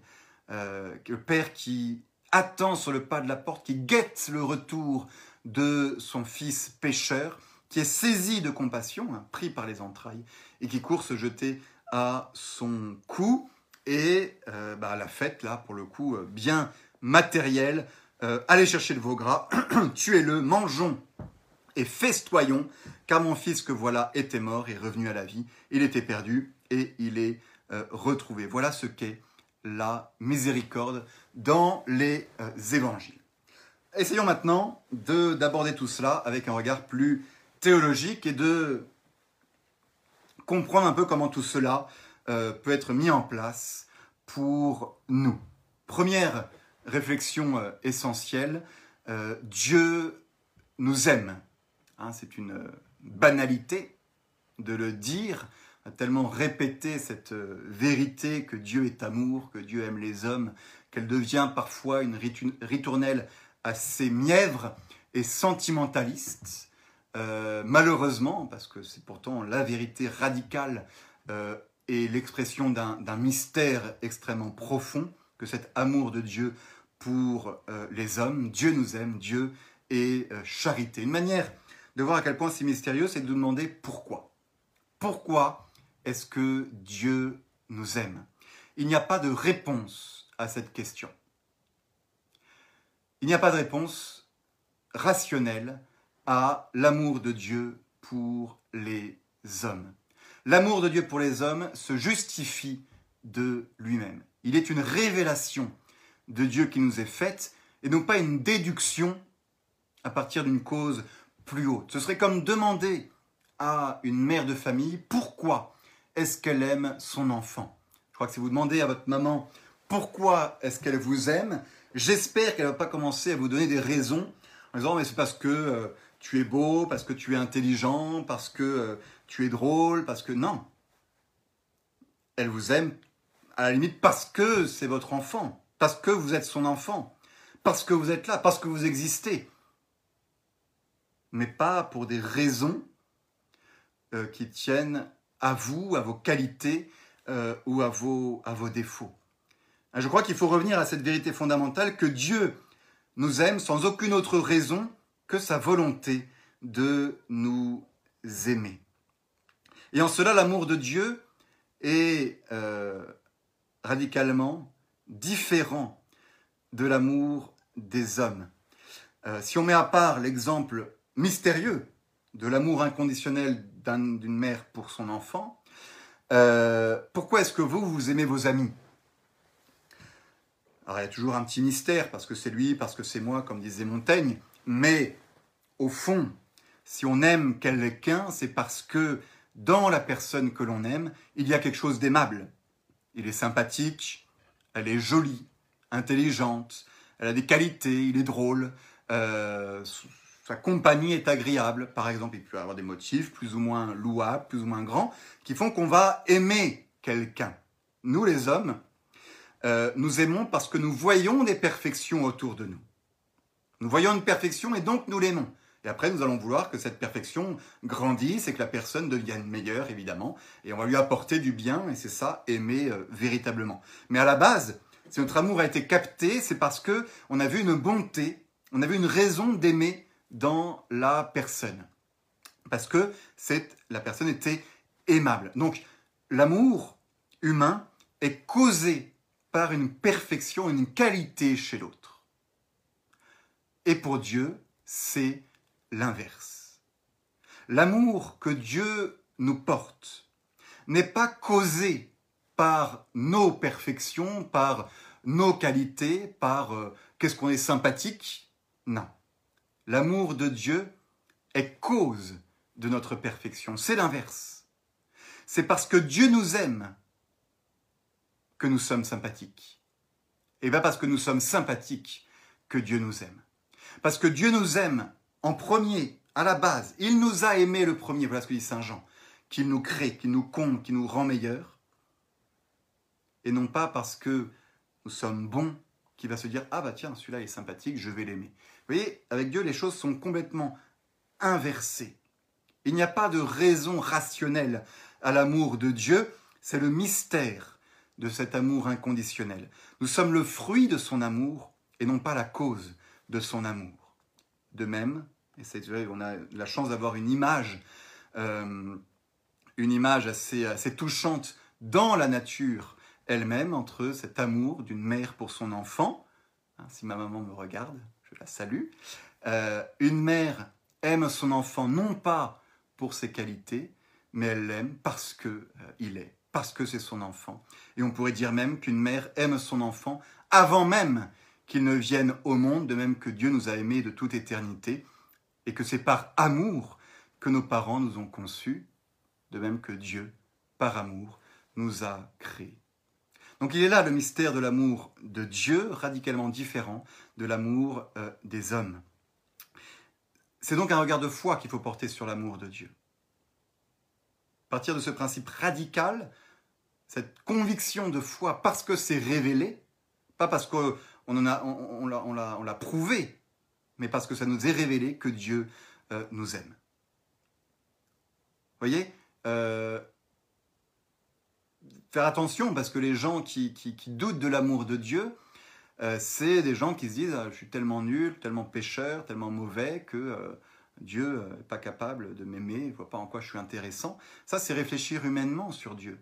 Speaker 1: euh, le père qui attend sur le pas de la porte, qui guette le retour de son fils pécheur, qui est saisi de compassion, hein, pris par les entrailles, et qui court se jeter à son cou. Et euh, bah, la fête, là, pour le coup, euh, bien matérielle. allez chercher le veau gras, tuez-le, mangeons et festoyons, car mon fils que voilà était mort et revenu à la vie, il était perdu et il est euh, retrouvé. Voilà ce qu'est la miséricorde dans les euh, évangiles. Essayons maintenant d'aborder tout cela avec un regard plus théologique et de comprendre un peu comment tout cela euh, peut être mis en place pour nous. Première réflexion essentielle, Dieu nous aime Hein, c'est une euh, banalité de le dire, tellement répéter cette euh, vérité que Dieu est amour, que Dieu aime les hommes, qu'elle devient parfois une ritournelle assez mièvre et sentimentaliste. Euh, malheureusement, parce que c'est pourtant la vérité radicale et l'expression d'un mystère extrêmement profond, que cet amour de Dieu pour les hommes, Dieu nous aime, Dieu est charité. Une manière de voir à quel point c'est mystérieux, c'est de nous demander pourquoi. Pourquoi est-ce que Dieu nous aime? Il n'y a pas de réponse à cette question. Il n'y a pas de réponse rationnelle à l'amour de Dieu pour les hommes. L'amour de Dieu pour les hommes se justifie de lui-même. Il est une révélation de Dieu qui nous est faite et non pas une déduction à partir d'une cause plus haute. Ce serait comme demander à une mère de famille pourquoi est-ce qu'elle aime son enfant. Je crois que si vous demandez à votre maman pourquoi est-ce qu'elle vous aime, j'espère qu'elle ne va pas commencer à vous donner des raisons en disant mais c'est parce que euh, tu es beau, parce que tu es intelligent, parce que euh, tu es drôle, parce que non. Elle vous aime à la limite parce que c'est votre enfant, parce que vous êtes son enfant, parce que vous êtes là, parce que vous existez mais pas pour des raisons euh, qui tiennent à vous, à vos qualités euh, ou à vos, à vos défauts. Je crois qu'il faut revenir à cette vérité fondamentale que Dieu nous aime sans aucune autre raison sa volonté de nous aimer. Et en cela, l'amour de Dieu est euh, radicalement différent de l'amour des hommes. si on met à part l'exemple mystérieux de l'amour inconditionnel d'une mère pour son enfant, euh, pourquoi est-ce que vous, vous aimez vos amis? Alors il y a toujours un petit mystère, parce que c'est lui, parce que c'est moi, comme disait Montaigne, mais au fond, si on aime quelqu'un, c'est parce que dans la personne que l'on aime, il y a quelque chose d'aimable. Il est sympathique, elle est jolie, intelligente, elle a des qualités, il est drôle, euh, sa compagnie est agréable. Par exemple, il peut y avoir des motifs plus ou moins louables, plus ou moins grands, qui font qu'on va aimer quelqu'un. Nous, les hommes, euh, nous aimons parce que nous voyons des perfections autour de nous. Nous voyons une perfection et donc nous l'aimons. Et après, nous allons vouloir que cette perfection grandisse et que la personne devienne meilleure, évidemment. Et on va lui apporter du bien, et c'est ça, aimer euh, véritablement. Mais à la base, Si notre amour a été capté, c'est parce que on a vu une bonté, on a vu une raison d'aimer dans la personne. Parce que cette, la personne était aimable. Donc, l'amour humain est causé par une perfection, une qualité chez l'autre. Et pour Dieu, c'est l'inverse. L'amour que Dieu nous porte n'est pas causé par nos perfections, par nos qualités, par euh, qu'est-ce qu'on est sympathique? Non. L'amour de Dieu est cause de notre perfection. C'est l'inverse. C'est parce que Dieu nous aime que nous sommes sympathiques. Et bien parce que nous sommes sympathiques que Dieu nous aime. Parce que Dieu nous aime en premier, à la base. Il nous a aimés le premier, voilà ce que dit Saint Jean, qu'il nous crée, qu'il nous comble, qu'il nous rend meilleurs. Et non pas parce que nous sommes bons, qu'il va se dire, ah bah tiens, celui-là est sympathique, je vais l'aimer. Vous voyez, avec Dieu, les choses sont complètement inversées. Il n'y a pas de raison rationnelle à l'amour de Dieu, c'est le mystère de cet amour inconditionnel. Nous sommes le fruit de son amour et non pas la cause de son amour. De même, on a la chance d'avoir une image, euh, une image assez, assez touchante dans la nature elle-même entre cet amour d'une mère pour son enfant. Hein, si ma maman me regarde, je la salue. Euh, une mère aime son enfant non pas pour ses qualités, mais elle l'aime parce qu'il euh, il est parce que c'est son enfant. Et on pourrait dire même qu'une mère aime son enfant avant même qu'il ne vienne au monde, de même que Dieu nous a aimés de toute éternité, et que c'est par amour que nos parents nous ont conçus, de même que Dieu, par amour, nous a créés. Donc il est là le mystère de l'amour de Dieu, radicalement différent de l'amour euh, des hommes. C'est donc un regard de foi qu'il faut porter sur l'amour de Dieu. Partir de ce principe radical, cette conviction de foi parce que c'est révélé, pas parce qu'on on, l'a prouvé, mais parce que ça nous est révélé que Dieu euh, nous aime. Voyez euh, Faire attention parce que les gens qui, doutent de l'amour de Dieu, euh, c'est des gens qui se disent ah, Je suis tellement nul, tellement pécheur, tellement mauvais que Dieu n'est pas capable de m'aimer, il ne voit pas en quoi je suis intéressant. Ça, c'est réfléchir humainement sur Dieu.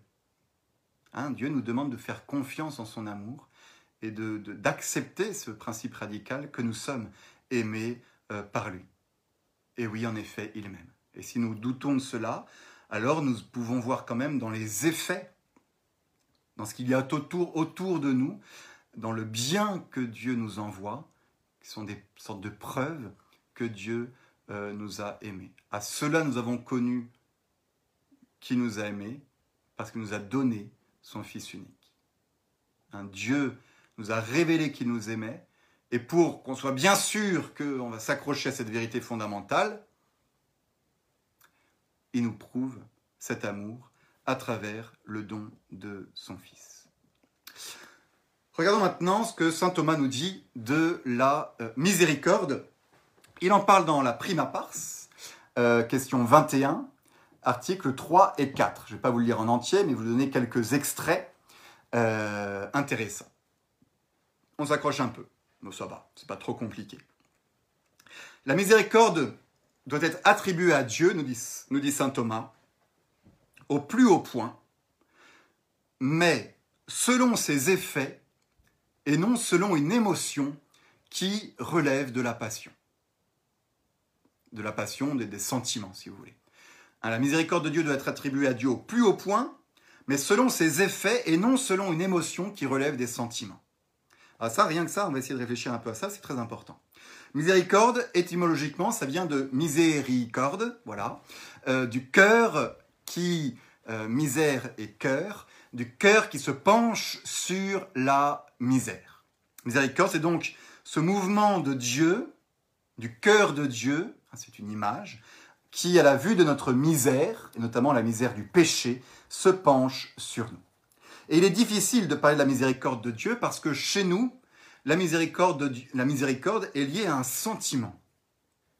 Speaker 1: Hein, Dieu nous demande de faire confiance en son amour et d'accepter de, ce principe radical que nous sommes aimés euh, par lui. Et oui, en effet, il m'aime. Et si nous doutons de cela, alors nous pouvons voir quand même dans les effets, dans ce qu'il y a autour, autour de nous, dans le bien que Dieu nous envoie, qui sont des sortes de preuves que Dieu euh, nous a aimés. À cela, nous avons connu qui nous a aimés, parce qu'il nous a donné son Fils unique. Un Dieu nous a révélé qu'il nous aimait, et pour qu'on soit bien sûr qu'on va s'accrocher à cette vérité fondamentale, il nous prouve cet amour à travers le don de son Fils. Regardons maintenant ce que Saint Thomas nous dit de la euh, miséricorde. Il en parle dans la Prima Pars, euh, question 21, articles 3 et 4. Je ne vais pas vous le lire en entier, mais vous donner quelques extraits euh, intéressants. On s'accroche un peu, mais ça va, c'est pas trop compliqué. La miséricorde doit être attribuée à Dieu, nous dit, saint Thomas, au plus haut point, mais selon ses effets et non selon une émotion qui relève de la passion. De la passion, des sentiments, si vous voulez. Hein, la miséricorde de Dieu doit être attribuée à Dieu au plus haut point, mais selon ses effets et non selon une émotion qui relève des sentiments. Ah ça, rien que ça, on va essayer de réfléchir un peu à ça, c'est très important. Miséricorde, étymologiquement, ça vient de miséricorde, voilà, euh, du cœur qui, euh, misère et cœur, du cœur qui se penche sur la misère. Miséricorde, c'est donc ce mouvement de Dieu, du cœur de Dieu, hein, c'est une image, qui, à la vue de notre misère, et notamment la misère du péché, se penche sur nous. Et il est difficile de parler de la miséricorde de Dieu parce que chez nous, la miséricorde, la miséricorde est liée à un sentiment.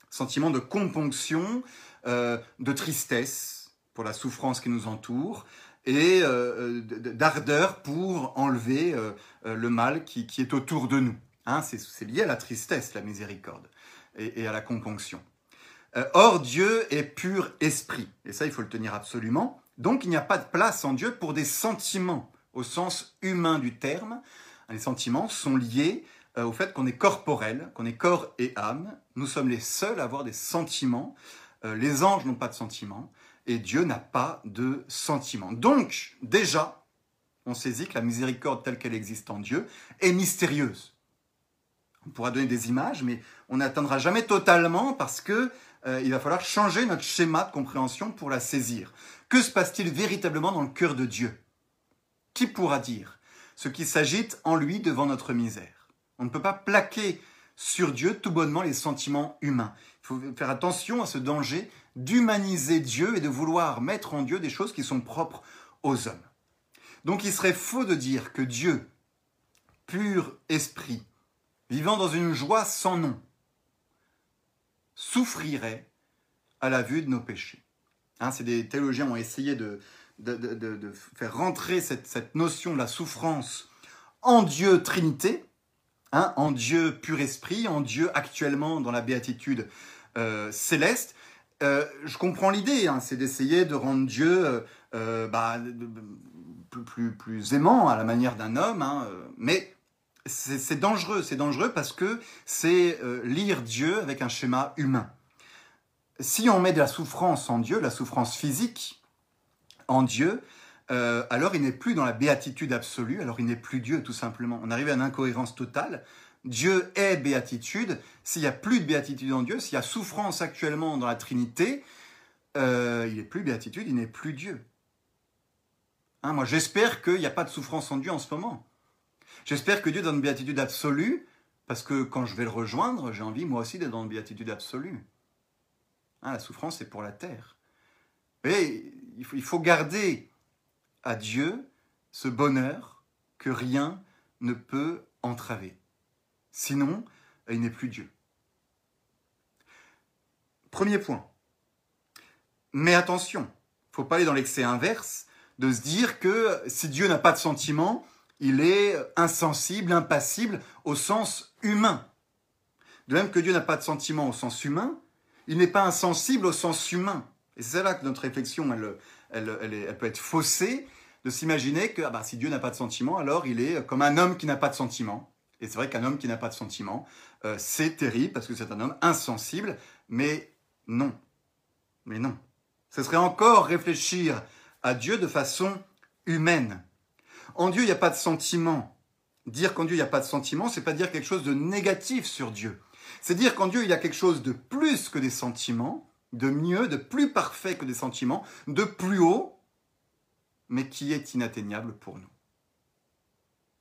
Speaker 1: Sentiment de componction, euh, de tristesse pour la souffrance qui nous entoure, et d'ardeur pour enlever le mal qui, est autour de nous. Hein, c'est lié à la tristesse, la miséricorde, et, à la componction. or, Dieu est pur esprit, et ça, il faut le tenir absolument. Donc, il n'y a pas de place en Dieu pour des sentiments, au sens humain du terme. Les sentiments sont liés au fait qu'on est corporel, qu'on est corps et âme. Nous sommes les seuls à avoir des sentiments. les anges n'ont pas de sentiments et Dieu n'a pas de sentiments. Donc, déjà, on saisit que la miséricorde telle qu'elle existe en Dieu est mystérieuse. On pourra donner des images, mais on n'atteindra jamais totalement parce que euh, il va falloir changer notre schéma de compréhension pour la saisir. Que se passe-t-il véritablement dans le cœur de Dieu? Qui pourra dire ce qui s'agite en lui devant notre misère? On ne peut pas plaquer sur Dieu tout bonnement les sentiments humains. Il faut faire attention à ce danger d'humaniser Dieu et de vouloir mettre en Dieu des choses qui sont propres aux hommes. Donc il serait faux de dire que Dieu, pur esprit, vivant dans une joie sans nom, souffrirait à la vue de nos péchés. Hein, c'est des théologiens ont essayé de, de, faire rentrer cette, notion de la souffrance en Dieu Trinité, hein, en Dieu pur esprit, en Dieu actuellement dans la béatitude euh, céleste, euh, je comprends l'idée, hein, c'est d'essayer de rendre Dieu euh, bah, plus, plus, aimant à la manière d'un homme, hein, mais c'est dangereux, c'est dangereux parce que c'est lire Dieu avec un schéma humain. Si on met de la souffrance en Dieu, la souffrance physique en Dieu, alors il n'est plus dans la béatitude absolue, alors il n'est plus Dieu tout simplement. On arrive à une incohérence totale Dieu est béatitude. S'il n'y a plus de béatitude en Dieu, s'il y a souffrance actuellement dans la Trinité, euh, il n'est plus béatitude, il n'est plus Dieu. Hein, moi, j'espère qu'il n'y a pas de souffrance en Dieu en ce moment. J'espère que Dieu est dans une béatitude absolue, parce que quand je vais le rejoindre, j'ai envie moi aussi d'être dans une béatitude absolue. Hein, la souffrance, c'est pour la terre. Il faut, il faut garder à Dieu ce bonheur que rien ne peut entraver. Sinon, il n'est plus Dieu. Premier point. Mais attention, il ne faut pas aller dans l'excès inverse de se dire que si Dieu n'a pas de sentiment, il est insensible, impassible au sens humain. De même que Dieu n'a pas de sentiment au sens humain, il n'est pas insensible au sens humain. Et c'est là que notre réflexion, elle, peut être faussée, de s'imaginer que ah bah, si Dieu n'a pas de sentiment, alors il est comme un homme qui n'a pas de sentiment. Et c'est vrai qu'un homme qui n'a pas de sentiments, euh, c'est terrible parce que c'est un homme insensible, mais non. Mais non. Ce serait encore réfléchir à Dieu de façon humaine. En Dieu, il n'y a pas de sentiments. Dire qu'en Dieu, il n'y a pas de sentiments, c'est pas dire quelque chose de négatif sur Dieu. C'est dire qu'en Dieu, il y a quelque chose de plus que des sentiments, de mieux, de plus parfait que des sentiments, de plus haut, mais qui est inatteignable pour nous.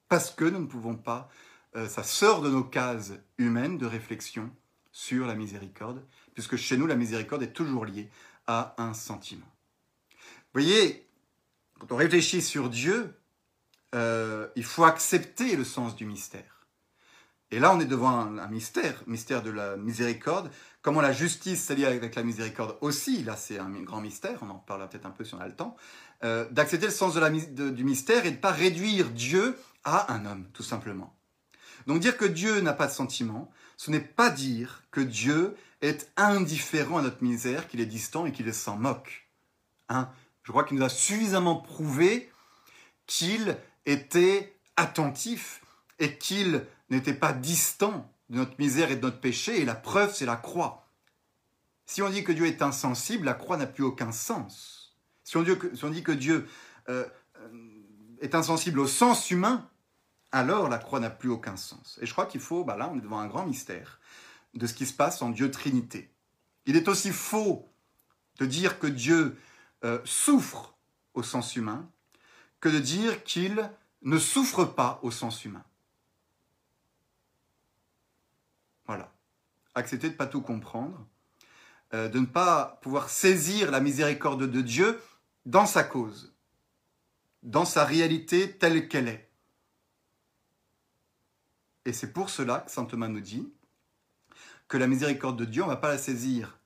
Speaker 1: Parce que nous ne pouvons pas euh, ça sort de nos cases humaines de réflexion sur la miséricorde, puisque chez nous, la miséricorde est toujours liée à un sentiment. Vous voyez, quand on réfléchit sur Dieu, euh, il faut accepter le sens du mystère. Et là, on est devant un, mystère, mystère de la miséricorde. Comment la justice s'allie avec la miséricorde aussi, là c'est un grand mystère, on en parlera peut-être un peu si on a le temps. Euh, d'accepter le sens du mystère et de ne pas réduire Dieu à un homme, tout simplement. Donc dire que Dieu n'a pas de sentiments, ce n'est pas dire que Dieu est indifférent à notre misère, qu'il est distant et qu'il s'en moque. Hein Je crois qu'il nous a suffisamment prouvé qu'il était attentif et qu'il n'était pas distant de notre misère et de notre péché, et la preuve, c'est la croix. Si on dit que Dieu est insensible, la croix n'a plus aucun sens. Si on dit que, Dieu euh, euh, est insensible au sens humain, alors la croix n'a plus aucun sens. Et je crois qu'il faut, bah là on est devant un grand mystère de ce qui se passe en Dieu Trinité. Il est aussi faux de dire que Dieu euh, souffre au sens humain que de dire qu'il ne souffre pas au sens humain. Voilà. Accepter de ne pas tout comprendre, euh, de ne pas pouvoir saisir la miséricorde de Dieu dans sa cause, dans sa réalité telle qu'elle est. Et c'est pour cela que saint Thomas nous dit que la miséricorde de Dieu, on ne va pas la saisir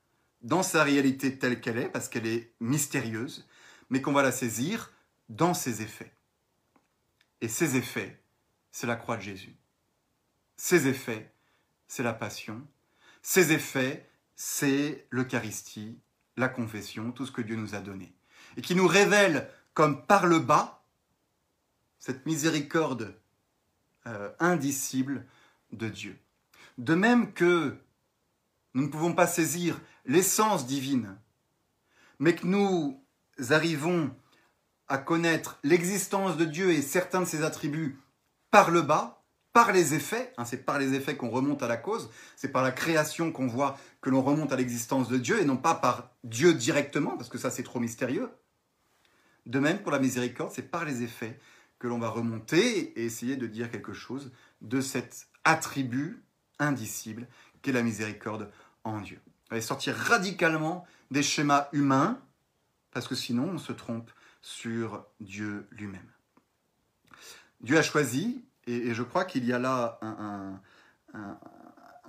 Speaker 1: dans sa réalité telle qu'elle est, parce qu'elle est mystérieuse, mais qu'on va la saisir dans ses effets. Et ces effets, c'est la croix de Jésus. Ces effets, c'est la passion. Ces effets, c'est l'Eucharistie, la confession, tout ce que Dieu nous a donné. Et qui nous révèle comme par le bas cette miséricorde euh, indicible de Dieu. De même que nous ne pouvons pas saisir l'essence divine, mais que nous arrivons à connaître l'existence de Dieu et certains de ses attributs par le bas, par les effets, hein, c'est par les effets qu'on remonte à la cause, c'est par la création qu'on voit que l'on remonte à l'existence de Dieu et non pas par Dieu directement, parce que ça c'est trop mystérieux. De même, pour la miséricorde, c'est par les effets que l'on va remonter et essayer de dire quelque chose de cet attribut indicible qu'est la miséricorde en Dieu. On va sortir radicalement des schémas humains, parce que sinon on se trompe sur Dieu lui-même. Dieu a choisi, et, je crois qu'il y a là un,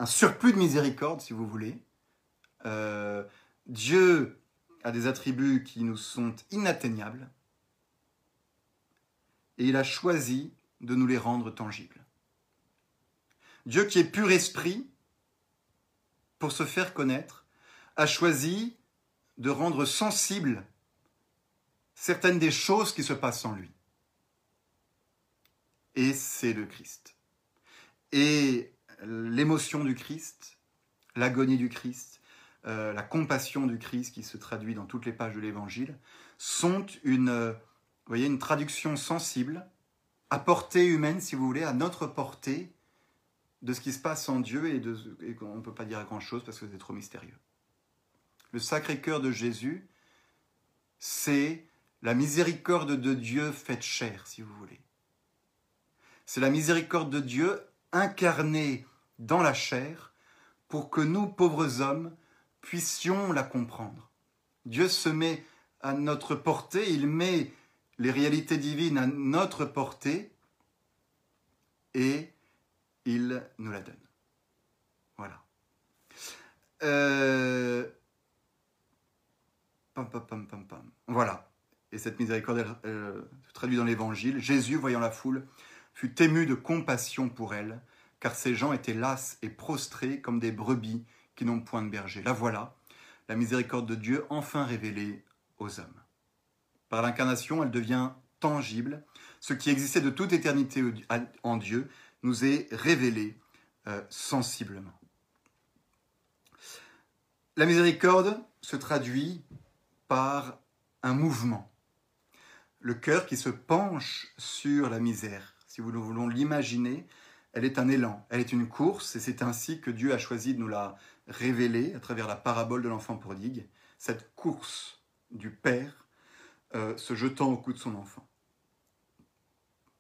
Speaker 1: surplus de miséricorde, si vous voulez. Euh, Dieu a des attributs qui nous sont inatteignables, et il a choisi de nous les rendre tangibles. Dieu qui est pur esprit, pour se faire connaître, a choisi de rendre sensible certaines des choses qui se passent en lui. Et c'est le Christ. Et l'émotion du Christ, l'agonie du Christ, euh, la compassion du Christ qui se traduit dans toutes les pages de l'Évangile, sont une, voyez, une traduction sensible, à portée humaine, si vous voulez, à notre portée, de ce qui se passe en Dieu et, de, et ne peut pas dire grand-chose parce que c'est trop mystérieux. Le Sacré-Cœur de Jésus, c'est la miséricorde de Dieu faite chair, si vous voulez. C'est la miséricorde de Dieu incarnée dans la chair pour que nous, pauvres hommes, puissions la comprendre. Dieu se met à notre portée, il met les réalités divines à notre portée et il nous la donne. Voilà. Euh... Pam, pam, pam, pam, Voilà et cette miséricorde se traduit dans l'évangile, Jésus, voyant la foule, fut ému de compassion pour elle, car ces gens étaient lasses et prostrés comme des brebis qui n'ont point de berger. La voilà, la miséricorde de Dieu enfin révélée aux hommes. Par l'incarnation, elle devient tangible. Ce qui existait de toute éternité en Dieu nous est révélé euh, sensiblement. La miséricorde se traduit par un mouvement le cœur qui se penche sur la misère. Si nous voulons l'imaginer, elle est un élan, elle est une course, et c'est ainsi que Dieu a choisi de nous la révéler à travers la parabole de l'enfant prodigue, cette course du Père euh, se jetant au cou de son enfant.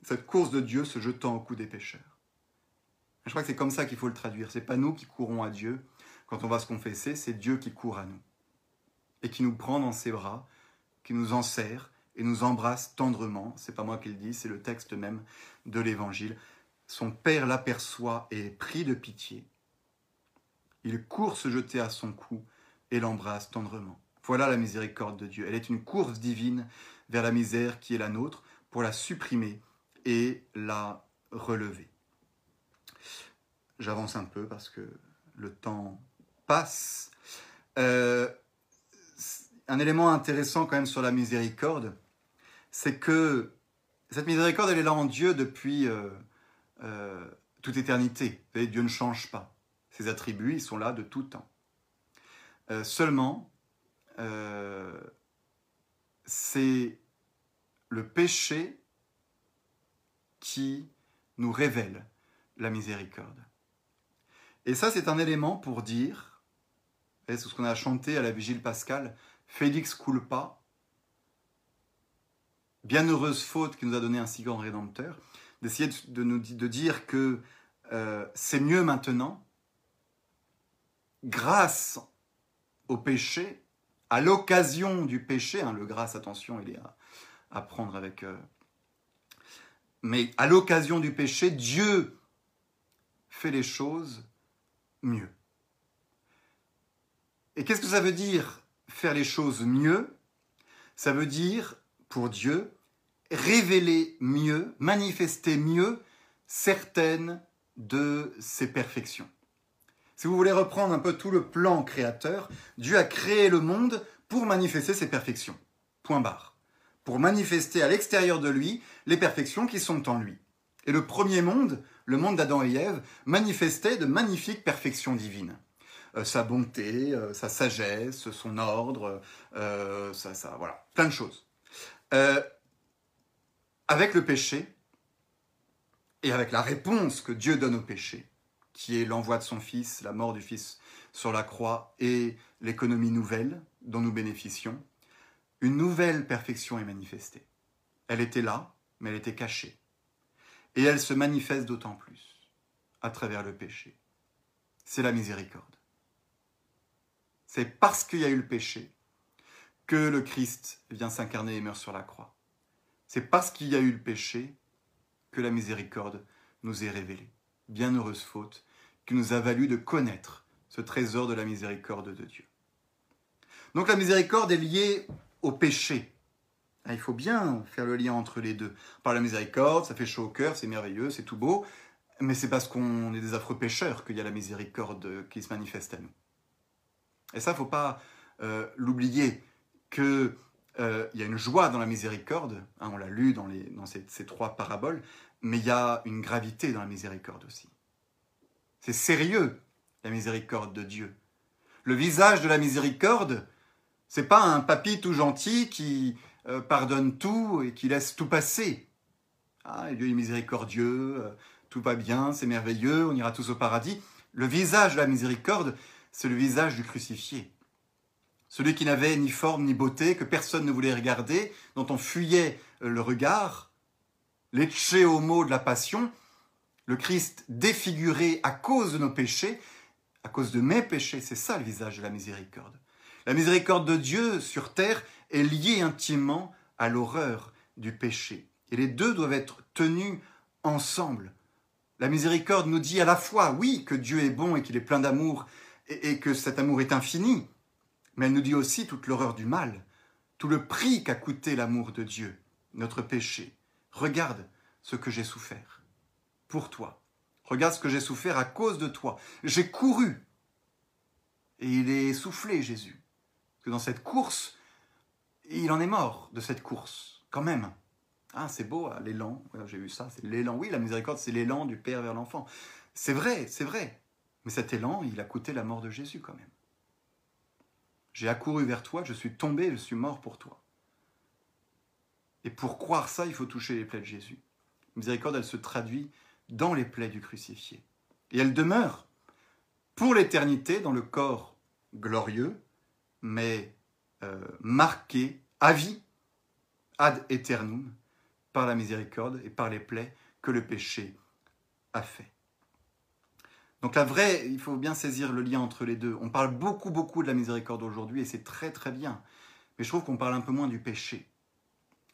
Speaker 1: Cette course de Dieu se jetant au cou des pécheurs. Je crois que c'est comme ça qu'il faut le traduire. C'est pas nous qui courons à Dieu quand on va se confesser, c'est Dieu qui court à nous et qui nous prend dans ses bras, qui nous enserre et nous embrasse tendrement. C'est pas moi qui le dis, c'est le texte même de l'Évangile. Son père l'aperçoit et est pris de pitié. Il court se jeter à son cou et l'embrasse tendrement. Voilà la miséricorde de Dieu. Elle est une course divine vers la misère qui est la nôtre pour la supprimer et la relever. J'avance un peu parce que le temps passe. Euh, un élément intéressant quand même sur la miséricorde, c'est que cette miséricorde, elle est là en Dieu depuis euh, euh, toute éternité. Dieu ne change pas. Ses attributs, ils sont là de tout temps. Euh, seulement, c'est le péché qui nous révèle la miséricorde. Et ça, c'est un élément pour dire, c'est ce qu'on a chanté à la vigile pascale, Félix culpa, bienheureuse faute qui nous a donné un si grand rédempteur, d'essayer de, nous dire que euh, c'est mieux maintenant, grâce au péché, à l'occasion du péché, hein, le grâce, attention, il est à, prendre avec... Euh, mais à l'occasion du péché, Dieu fait les choses mieux. Et qu'est-ce que ça veut dire faire les choses mieux? Ça veut dire, pour Dieu, révéler mieux, manifester mieux certaines de ses perfections. Si vous voulez reprendre un peu tout le plan créateur, Dieu a créé le monde pour manifester ses perfections. Point barre. Pour manifester à l'extérieur de lui les perfections qui sont en lui. Et le premier monde, le monde d'Adam et Ève, manifestait de magnifiques perfections divines. Euh, sa bonté, euh, sa sagesse, son ordre, euh, ça, ça, voilà, plein de choses. Avec le péché, et avec la réponse que Dieu donne au péché, qui est l'envoi de son Fils, la mort du Fils sur la croix et l'économie nouvelle dont nous bénéficions, une nouvelle perfection est manifestée. Elle était là, mais elle était cachée. Et elle se manifeste d'autant plus à travers le péché. C'est la miséricorde. C'est parce qu'il y a eu le péché que le Christ vient s'incarner et meurt sur la croix. C'est parce qu'il y a eu le péché que la miséricorde nous est révélée. Bienheureuse faute qui nous a valu de connaître ce trésor de la miséricorde de Dieu. Donc la miséricorde est liée au péché. Ah, il faut bien faire le lien entre les deux. Par la miséricorde, ça fait chaud au cœur, c'est merveilleux, c'est tout beau, mais c'est parce qu'on est des affreux pécheurs qu'il y a la miséricorde qui se manifeste à nous. Et ça, ne faut pas euh, l'oublier, qu'il euh, y a une joie dans la miséricorde, hein, on l'a lu dans, ces, trois paraboles, mais il y a une gravité dans la miséricorde aussi. C'est sérieux, la miséricorde de Dieu. Le visage de la miséricorde, c'est pas un papy tout gentil qui euh, pardonne tout et qui laisse tout passer. Ah, Dieu est miséricordieux, tout va bien, c'est merveilleux, on ira tous au paradis. Le visage de la miséricorde, c'est le visage du crucifié. Celui qui n'avait ni forme ni beauté, que personne ne voulait regarder, dont on fuyait euh, le regard, l'ecce homo de la passion, le Christ défiguré à cause de nos péchés, à cause de mes péchés, c'est ça le visage de la miséricorde. La miséricorde de Dieu sur terre est liée intimement à l'horreur du péché. Et les deux doivent être tenus ensemble. La miséricorde nous dit à la fois, oui, que Dieu est bon et qu'il est plein d'amour et, que cet amour est infini, mais elle nous dit aussi toute l'horreur du mal, tout le prix qu'a coûté l'amour de Dieu, notre péché. Regarde ce que j'ai souffert pour toi. Regarde ce que j'ai souffert à cause de toi. J'ai couru. Et il est soufflé, Jésus. que dans cette course, il en est mort de cette course, quand même. Ah, c'est beau, hein, l'élan. J'ai vu ça, c'est l'élan. Oui, la miséricorde, c'est l'élan du Père vers l'enfant. C'est vrai, c'est vrai. Mais cet élan, il a coûté la mort de Jésus quand même. J'ai accouru vers toi, je suis tombé, je suis mort pour toi. Et pour croire ça, il faut toucher les plaies de Jésus. La miséricorde, elle se traduit dans les plaies du crucifié. Et elle demeure pour l'éternité dans le corps glorieux, mais euh, marqué à vie, ad eternum, par la miséricorde et par les plaies que le péché a fait. Donc la vraie, il faut bien saisir le lien entre les deux. On parle beaucoup, beaucoup de la miséricorde aujourd'hui et c'est très, très bien. Mais je trouve qu'on parle un peu moins du péché.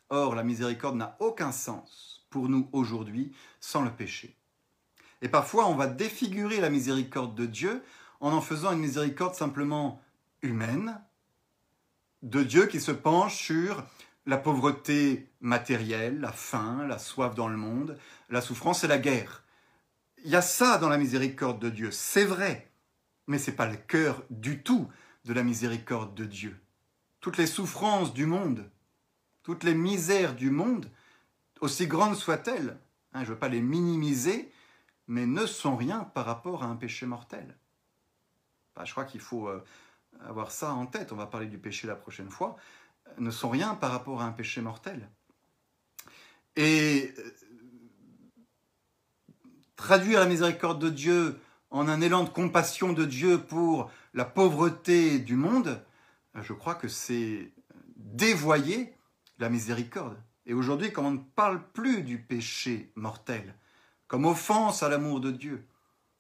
Speaker 1: Or, la miséricorde n'a aucun sens pour nous aujourd'hui sans le péché. Et parfois, on va défigurer la miséricorde de Dieu en en faisant une miséricorde simplement humaine, de Dieu qui se penche sur la pauvreté matérielle, la faim, la soif dans le monde, la souffrance et la guerre. Il y a ça dans la miséricorde de Dieu, c'est vrai, mais ce n'est pas le cœur du tout de la miséricorde de Dieu. Toutes les souffrances du monde, toutes les misères du monde, aussi grandes soient-elles, hein, je ne veux pas les minimiser, mais ne sont rien par rapport à un péché mortel. je crois qu'il faut euh, avoir ça en tête, on va parler du péché la prochaine fois, ne sont rien par rapport à un péché mortel. Et euh, traduire la miséricorde de Dieu en un élan de compassion de Dieu pour la pauvreté du monde, je crois que c'est dévoyer la miséricorde. Et aujourd'hui, quand on ne parle plus du péché mortel, comme offense à l'amour de Dieu,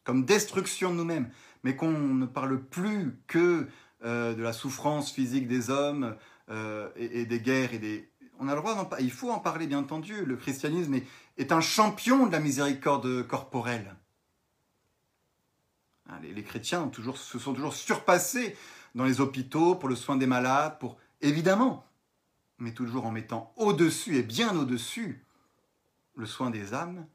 Speaker 1: comme destruction de nous-mêmes, mais qu'on ne parle plus que euh, de la souffrance physique des hommes euh, et, des guerres et des... On a le droit d'en Il faut en parler, bien entendu. Le christianisme est, est un champion de la miséricorde corporelle. Hein, les, chrétiens se sont toujours surpassés dans les hôpitaux pour le soin des malades, pour évidemment. mais toujours en mettant au-dessus et bien au-dessus le soin des âmes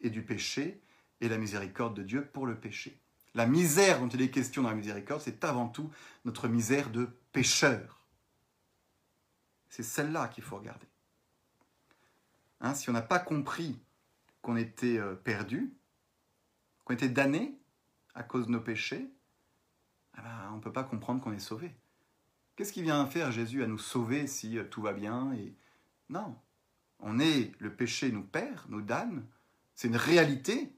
Speaker 1: et du péché et la miséricorde de Dieu pour le péché. La misère dont il est question dans la miséricorde, c'est avant tout notre misère de pécheur. C'est celle-là qu'il faut regarder. Hein, si on n'a pas compris qu'on était euh, perdu, qu'on était damné à cause de nos péchés, eh ben, on ne peut pas comprendre qu'on est sauvé. Qu'est-ce qui vient faire Jésus à nous sauver si euh, tout va bien. Non, on est, le péché nous perd, nous damne, c'est une réalité,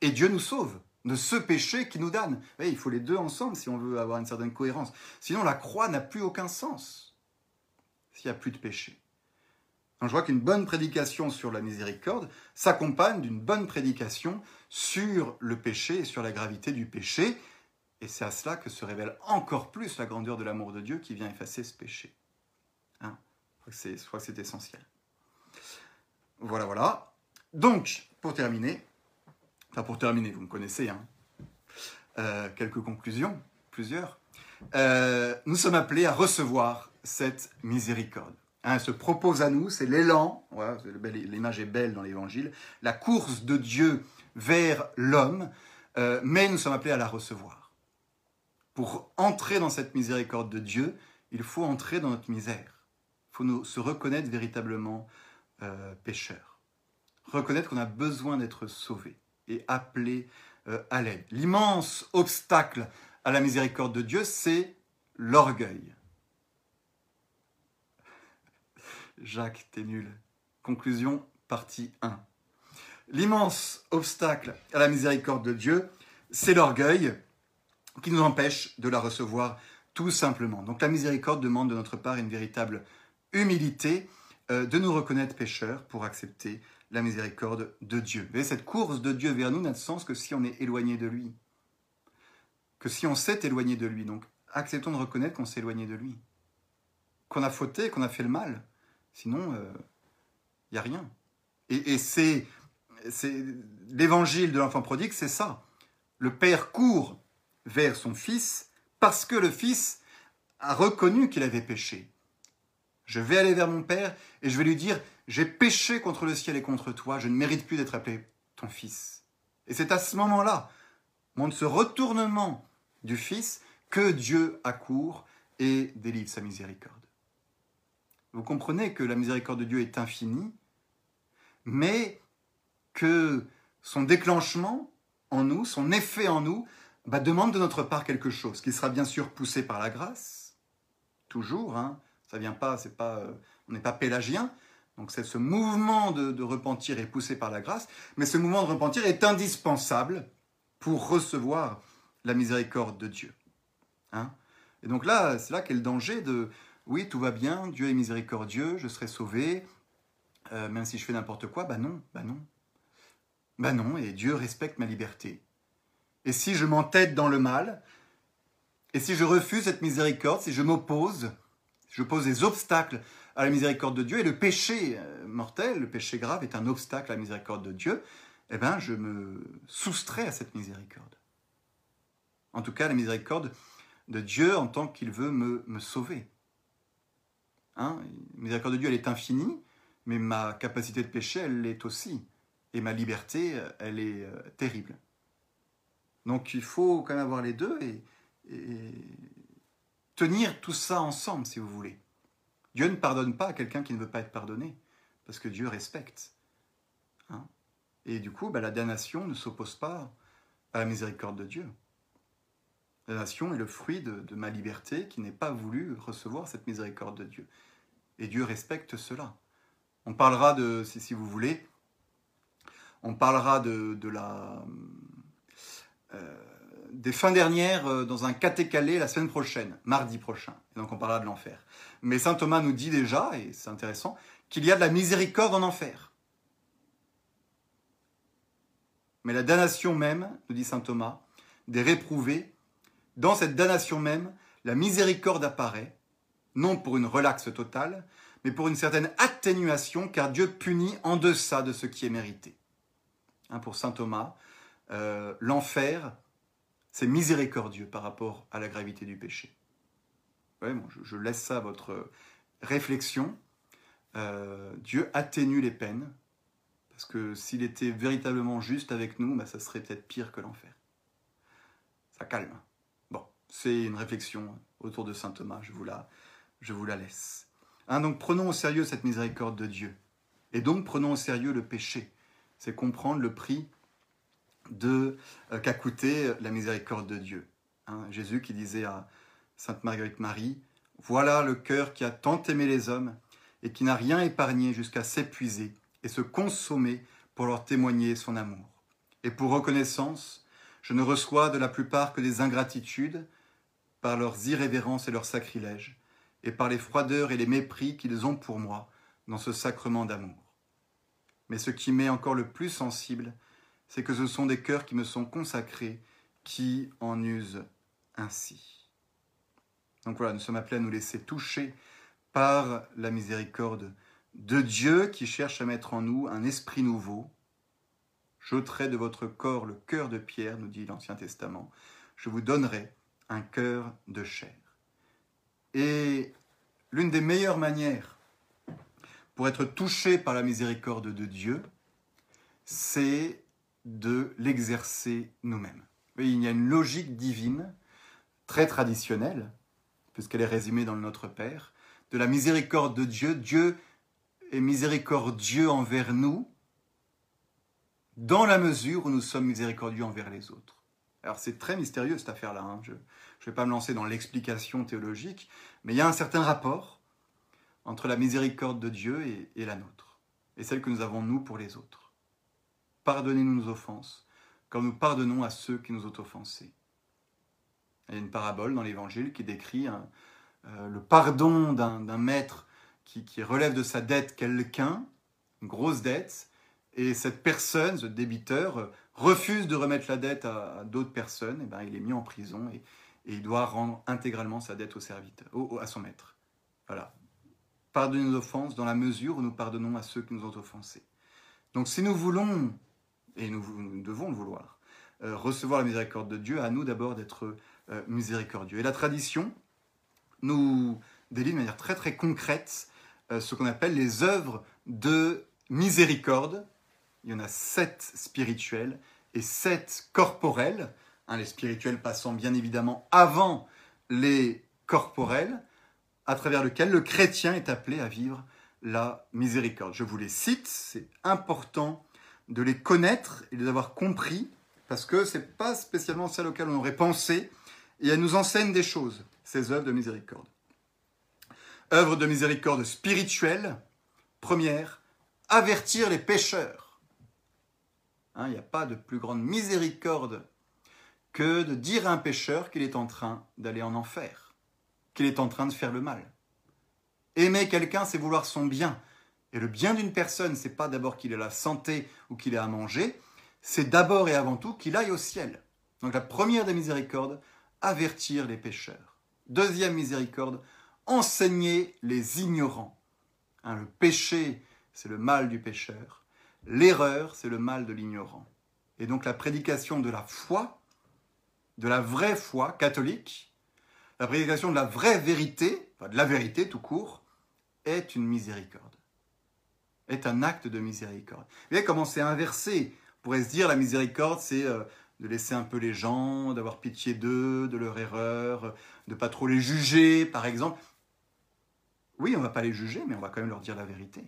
Speaker 1: et Dieu nous sauve de ce péché qui nous damne. il faut les deux ensemble si on veut avoir une certaine cohérence. Sinon, la croix n'a plus aucun sens s'il n'y a plus de péché. Je crois qu'une bonne prédication sur la miséricorde s'accompagne d'une bonne prédication sur le péché et sur la gravité du péché. Et c'est à cela que se révèle encore plus la grandeur de l'amour de Dieu qui vient effacer ce péché. Hein? C'est essentiel. Voilà, voilà. Donc, pour terminer, enfin pour terminer, vous me connaissez, hein, euh, quelques conclusions, plusieurs. Euh, nous sommes appelés à recevoir cette miséricorde. Hein, se propose à nous, c'est l'élan, l'image est belle dans l'évangile, la course de Dieu vers l'homme, euh, mais nous sommes appelés à la recevoir. Pour entrer dans cette miséricorde de Dieu, il faut entrer dans notre misère. Il faut se reconnaître véritablement euh, pécheurs. Reconnaître qu'on a besoin d'être sauvé et appelé euh, à l'aide. L'immense obstacle à la miséricorde de Dieu, c'est l'orgueil. Jacques, t'es nul. Conclusion, partie 1. L'immense obstacle à la miséricorde de Dieu, c'est l'orgueil qui nous empêche de la recevoir tout simplement. Donc la miséricorde demande de notre part une véritable humilité, euh, de nous reconnaître pécheurs pour accepter la miséricorde de Dieu. Vous cette course de Dieu vers nous n'a de sens que si on est éloigné de lui. Que si on s'est éloigné de lui. Donc acceptons de reconnaître qu'on s'est éloigné de lui. Qu'on a fauté, qu'on a fait le mal. Sinon, il euh, n'y a rien. Et, c'est, l'évangile de l'enfant prodigue, c'est ça. Le Père court vers son Fils parce que le Fils a reconnu qu'il avait péché. Je vais aller vers mon Père et je vais lui dire, j'ai péché contre le ciel et contre toi, je ne mérite plus d'être appelé ton Fils. Et c'est à ce moment-là, de ce retournement du Fils, que Dieu accourt et délivre sa miséricorde. Vous comprenez que la miséricorde de Dieu est infinie, mais que son déclenchement en nous, son effet en nous, bah, demande de notre part quelque chose, qui sera bien sûr poussé par la grâce, toujours, hein, ça vient pas, c'est pas, euh, on n'est pas pélagien, donc c'est ce mouvement de, repentir est poussé par la grâce, mais ce mouvement de repentir est indispensable pour recevoir la miséricorde de Dieu. Hein et donc là, c'est là qu'est le danger de, oui, tout va bien, Dieu est miséricordieux, je serai sauvé, euh, même si je fais n'importe quoi, bah non, bah non. Bah non, et Dieu respecte ma liberté. Et si je m'entête dans le mal, et si je refuse cette miséricorde, si je m'oppose, je pose des obstacles à la miséricorde de Dieu, et le péché euh, mortel, le péché grave est un obstacle à la miséricorde de Dieu, eh bien, je me soustrais à cette miséricorde. En tout cas, la miséricorde de Dieu en tant qu'il veut me, me sauver. Hein, la miséricorde de Dieu, elle est infinie, mais ma capacité de péché, elle l'est aussi. Et ma liberté, elle est euh, terrible. Donc il faut quand même avoir les deux et, tenir tout ça ensemble, si vous voulez. Dieu ne pardonne pas à quelqu'un qui ne veut pas être pardonné, parce que Dieu respecte. Hein. et du coup, bah, la damnation ne s'oppose pas à la miséricorde de Dieu. La nation est le fruit de, ma liberté qui n'est pas voulu recevoir cette miséricorde de Dieu. Et Dieu respecte cela. On parlera de, si, vous voulez, on parlera de, la, euh, des fins dernières euh, dans un catécalé la semaine prochaine, mardi prochain. Et donc on parlera de l'enfer. Mais saint Thomas nous dit déjà, et c'est intéressant, qu'il y a de la miséricorde en enfer. Mais la damnation même, nous dit saint Thomas, des réprouvés dans cette damnation même, la miséricorde apparaît, non pour une relaxe totale, mais pour une certaine atténuation, car Dieu punit en deçà de ce qui est mérité. Hein, pour saint Thomas, euh, l'enfer, c'est miséricordieux par rapport à la gravité du péché. je, laisse ça à votre réflexion, euh, Dieu atténue les peines, parce que s'il était véritablement juste avec nous, bah, ça serait peut-être pire que l'enfer. Ça calme. Bon, c'est une réflexion autour de Saint Thomas, je vous la, je vous la laisse. Hein, donc prenons au sérieux cette miséricorde de Dieu. Et donc prenons au sérieux le péché. C'est comprendre le prix euh, qu'a coûté la miséricorde de Dieu. Hein, Jésus qui disait à Sainte Marguerite Marie, Voilà le cœur qui a tant aimé les hommes et qui n'a rien épargné jusqu'à s'épuiser et se consommer pour leur témoigner son amour. Et pour reconnaissance, je ne reçois de la plupart que des ingratitudes par leurs irrévérences et leurs sacrilèges, et par les froideurs et les mépris qu'ils ont pour moi dans ce sacrement d'amour. Mais ce qui m'est encore le plus sensible, c'est que ce sont des cœurs qui me sont consacrés qui en usent ainsi. Donc voilà, nous sommes appelés à nous laisser toucher par la miséricorde de Dieu qui cherche à mettre en nous un esprit nouveau. J'ôterai de votre corps le cœur de pierre, nous dit l'Ancien Testament. Je vous donnerai un cœur de chair. Et l'une des meilleures manières pour être touché par la miséricorde de Dieu, c'est de l'exercer nous-mêmes. Il y a une logique divine, très traditionnelle, puisqu'elle est résumée dans le Notre Père, de la miséricorde de Dieu. Dieu est miséricordieux envers nous, dans la mesure où nous sommes miséricordieux envers les autres. Alors c'est très mystérieux cette affaire-là. Hein. Ne vais pas me lancer dans l'explication théologique, mais il y a un certain rapport entre la miséricorde de Dieu et, la nôtre, et celle que nous avons nous pour les autres. Pardonnez-nous nos offenses, comme nous pardonnons à ceux qui nous ont offensés. Il y a une parabole dans l'Évangile qui décrit euh, le pardon d'un maître qui, relève de sa dette quelqu'un, une grosse dette, et cette personne, ce débiteur, refuse de remettre la dette à, d'autres personnes, et ben il est mis en prison il doit rendre intégralement sa dette au serviteur, à son maître. Voilà, pardonnez nos offenses dans la mesure où nous pardonnons à ceux qui nous ont offensés. Donc si nous voulons, et nous, devons le vouloir, euh, recevoir la miséricorde de Dieu, à nous d'abord d'être euh, miséricordieux. Et la tradition nous délie de manière très très concrète euh, ce qu'on appelle les œuvres de miséricorde. Il y en a sept spirituelles et sept corporelles, hein, les spirituels passant bien évidemment avant les corporels à travers lequel le chrétien est appelé à vivre la miséricorde. Je vous les cite, c'est important de les connaître et de les avoir compris, parce que ce n'est pas spécialement celle auquel on aurait pensé, et elles nous enseignent des choses, ces œuvres de miséricorde. Œuvre de miséricorde spirituelle, première, avertir les pécheurs. Hein, il n'y a pas de plus grande miséricorde que de dire à un pécheur qu'il est en train d'aller en enfer qu'il est en train de faire le mal. Aimer quelqu'un, c'est vouloir son bien. Et le bien d'une personne, c'est pas d'abord qu'il ait la santé ou qu'il ait à manger, c'est d'abord et avant tout qu'il aille au ciel. Donc la première des miséricordes, avertir les pécheurs. Deuxième miséricorde, enseigner les ignorants. Hein, le péché, c'est le mal du pécheur. L'erreur, c'est le mal de l'ignorant. Et donc la prédication de la foi, de la vraie foi catholique, la prédication de la vraie vérité, de la vérité tout court, est une miséricorde, est un acte de miséricorde. Vous voyez comment c'est inversé On pourrait se dire la miséricorde, c'est euh, de laisser un peu les gens, d'avoir pitié d'eux, de leur erreur, de pas trop les juger, par exemple. Oui, on va pas les juger, mais on va quand même leur dire la vérité.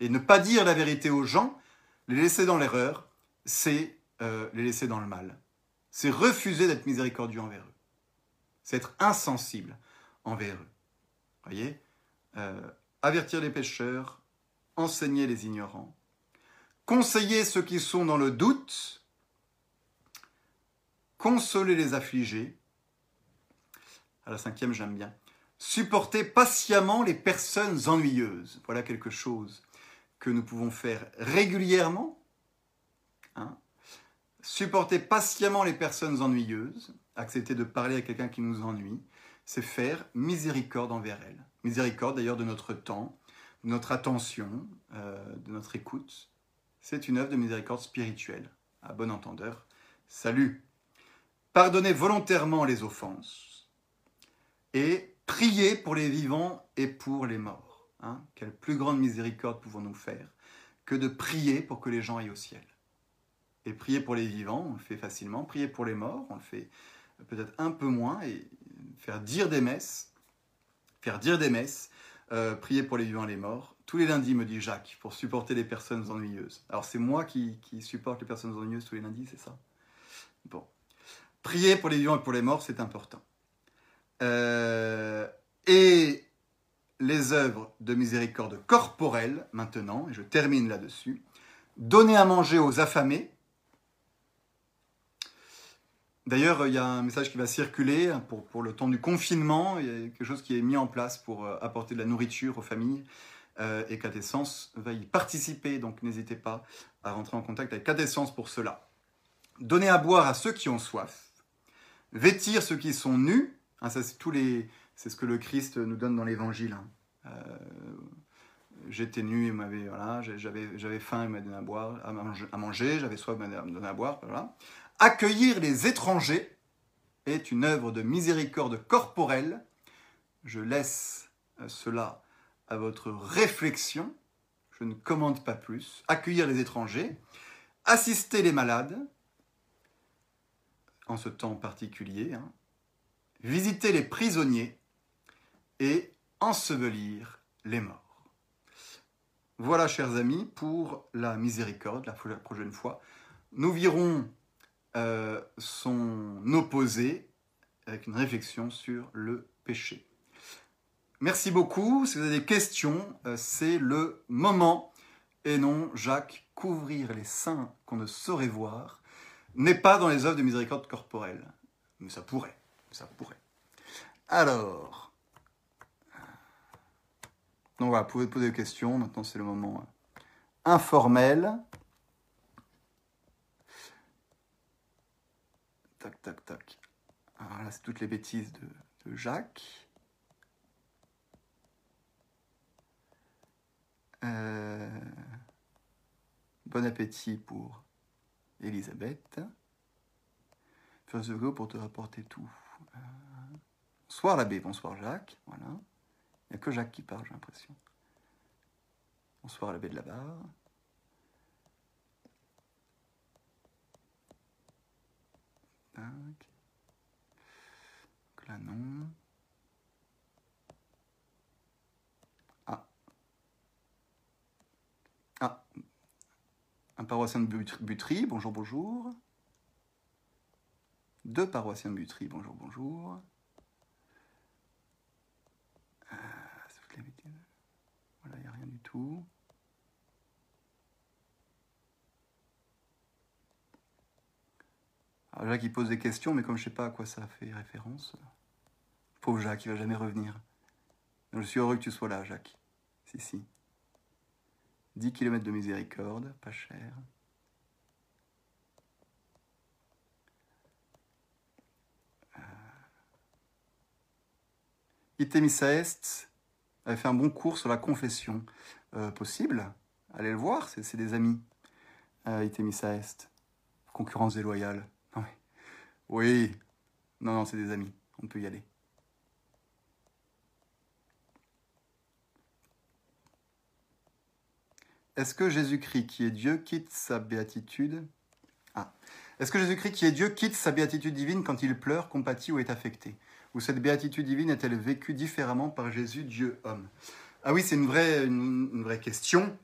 Speaker 1: Et ne pas dire la vérité aux gens, les laisser dans l'erreur, c'est euh, les laisser dans le mal. C'est refuser d'être miséricordieux envers eux c'est être insensible envers eux. Voyez? Euh, Avertir les pécheurs, enseigner les ignorants, conseiller ceux qui sont dans le doute, consoler les affligés. À la cinquième, j'aime bien. Supporter patiemment les personnes ennuyeuses. Voilà quelque chose que nous pouvons faire régulièrement. Hein. Supporter patiemment les personnes ennuyeuses accepter de parler à quelqu'un qui nous ennuie, c'est faire miséricorde envers elle. Miséricorde d'ailleurs de notre temps, de notre attention, euh, de notre écoute. C'est une œuvre de miséricorde spirituelle. À bon entendeur, salut. Pardonner volontairement les offenses et priez pour les vivants et pour les morts. Hein. Quelle plus grande miséricorde pouvons-nous faire que de prier pour que les gens aillent au ciel? Et prier pour les vivants, on le fait facilement. Prier pour les morts, on le fait peut-être un peu moins. Et faire dire des messes, faire dire des messes, euh, prier pour les vivants et les morts. Tous les lundis, me dit Jacques, pour supporter les personnes ennuyeuses. Alors c'est moi qui, qui supporte les personnes ennuyeuses tous les lundis, c'est ça? Bon. Prier pour les vivants et pour les morts, c'est important. Euh, et les œuvres de miséricorde corporelle, maintenant, et je termine là-dessus. Donner à manger aux affamés. D'ailleurs, il y a un message qui va circuler pour, le temps du confinement. Il y a quelque chose qui est mis en place pour euh, apporter de la nourriture aux familles. Euh, et Catessence va y participer, donc n'hésitez pas à rentrer en contact avec Catessence pour cela. Donner à boire à ceux qui ont soif. Vêtir ceux qui sont nus ah, c'est tous les, c'est ce que le Christ nous donne dans l'Évangile. Hein. Euh, j'étais nu, et m'avait, voilà, j'avais, faim, il m'a donné à boire, à manger, j'avais soif, il m'a donné à boire. Accueillir les étrangers est une œuvre de miséricorde corporelle. Je laisse euh, cela à votre réflexion. Je ne commande pas plus. Accueillir les étrangers, assister les malades, en ce temps particulier, hein, visiter les prisonniers et ensevelir les morts. Voilà, chers amis, pour la miséricorde, la prochaine fois. Nous verrons euh, son opposé avec une réflexion sur le péché. Merci beaucoup. Si vous avez des questions, euh, c'est le moment. Et non, Jacques, couvrir les seins qu'on ne saurait voir n'est pas dans les œuvres de miséricorde corporelle. Mais ça pourrait ça pourrait. Alors, donc voilà, vous pouvez poser des questions. Maintenant, c'est le moment euh, informel. Tac, tac, tac. Alors là, c'est toutes les bêtises de, Jacques. Euh, bon appétit pour Elisabeth. First go pour te rapporter tout. Bonsoir l'abbé, bonsoir Jacques. Voilà. Il n'y a que Jacques qui parle, j'ai l'impression. Bonsoir l'abbé de la barre. Tac. là, non. Ah. Ah. Un paroissien de Butry, bonjour, bonjour. Deux paroissiens de Butry, bonjour, bonjour. Euh, voilà, il n'y a rien du Jacques, il pose des questions, mais comme je ne sais pas à quoi ça fait référence, pauvre Jacques, il va jamais revenir. je suis heureux que tu sois là, Jacques. Si, si. 10 km de miséricorde, pas cher. Itemisaest avait fait un bon cours sur la confession. Euh, possible, allez le voir, c'est des amis. Euh, Itemisaest, concurrence déloyale. Oui, non, non, c'est des amis, on peut y aller. Est-ce que Jésus-Christ, qui est Dieu, quitte sa béatitude? Ah. Est-ce que Jésus-Christ, qui est Dieu, quitte sa béatitude divine quand il pleure, compatit ou est affecté? Ou cette béatitude divine est-elle vécue différemment par Jésus, Dieu homme? Ah oui, c'est une vraie, question.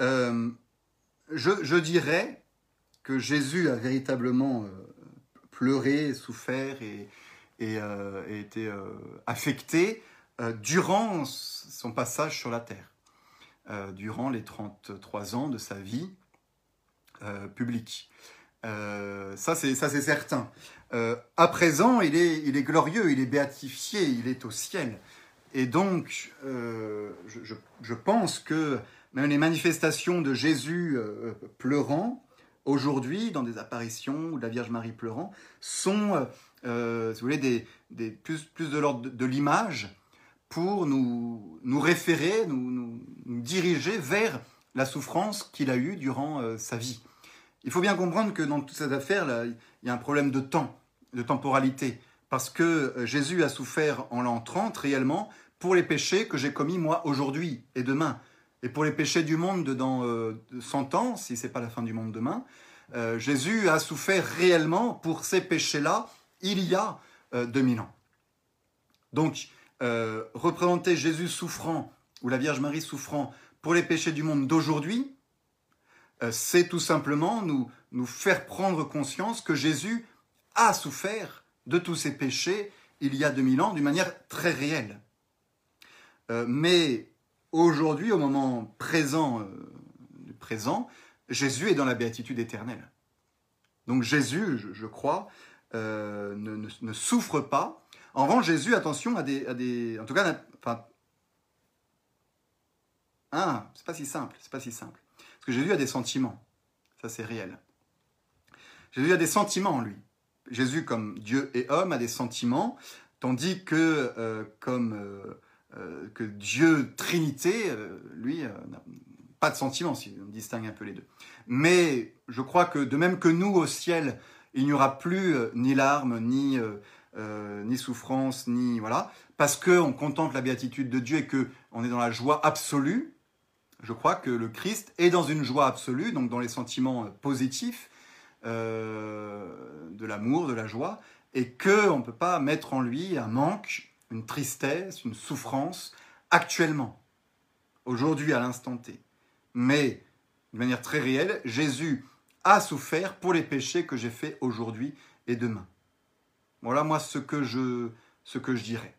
Speaker 1: Euh, je, dirais que Jésus a véritablement euh, pleuré, souffert et, euh, été affecté durant son passage sur la terre, durant les 33 ans de sa vie publique. ça, c'est certain. À présent, il est glorieux, il est béatifié, il est au ciel. Et donc, euh, je, pense que même les manifestations de Jésus euh, pleurant, aujourd'hui, dans des apparitions ou de la Vierge Marie pleurant, sont, si vous voulez, plus, de l'ordre de, l'image pour nous, nous référer, nous, diriger vers la souffrance qu'il a eue durant sa vie. Il faut bien comprendre que dans toute cette affaire, là, il y a un problème de temps, de temporalité. Parce que Jésus a souffert en l'an 30 réellement pour les péchés que j'ai commis moi aujourd'hui et demain. Et pour les péchés du monde dans 100 ans, si ce n'est pas la fin du monde demain, Jésus a souffert réellement pour ces péchés-là il y a 2000 ans. Donc, représenter Jésus souffrant ou la Vierge Marie souffrant pour les péchés du monde d'aujourd'hui, euh, c'est tout simplement nous, nous faire prendre conscience que Jésus a souffert de tous ces péchés il y a 2000 ans d'une manière très réelle. Euh, mais aujourd'hui, au moment présent, euh, présent, Jésus est dans la béatitude éternelle. Donc Jésus, je, crois, ne, souffre pas. En revanche, Jésus, attention, à des, des en tout cas, enfin, ah, c'est pas si simple, c'est pas si simple. Parce que Jésus a des sentiments. Ça, c'est réel. Jésus a des sentiments en lui. Jésus, comme Dieu et homme, a des sentiments, tandis que, euh, comme euh, euh, que Dieu Trinité, lui, n'a pas de sentiments, si on distingue un peu les deux. Mais je crois que de même que nous, au ciel, il n'y aura plus ni larmes, ni, ni souffrance, ni... Voilà, parce qu'on contemple la béatitude de Dieu et qu'on est dans la joie absolue, je crois que le Christ est dans une joie absolue, donc dans les sentiments euh, positifs euh, de l'amour, de la joie, et qu'on ne peut pas mettre en lui un manque, une tristesse, une souffrance actuellement, aujourd'hui, à l'instant T. Mais, de manière très réelle, Jésus a souffert pour les péchés que j'ai faits aujourd'hui et demain. Voilà moi ce que je, ce que je dirais.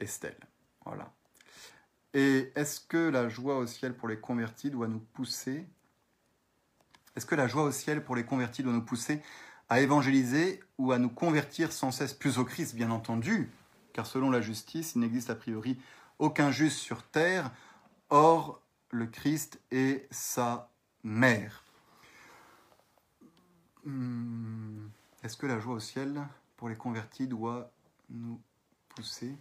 Speaker 1: Estelle. Voilà. Et est-ce que la joie au ciel pour les convertis doit nous pousser Est-ce que la joie au ciel pour les convertis doit nous pousser à évangéliser ou à nous convertir sans cesse plus au Christ, bien entendu, car selon la justice, il n'existe a priori aucun juste sur terre, or le Christ est sa mère. Hmm. Est-ce que la joie au ciel pour les convertis doit nous pousser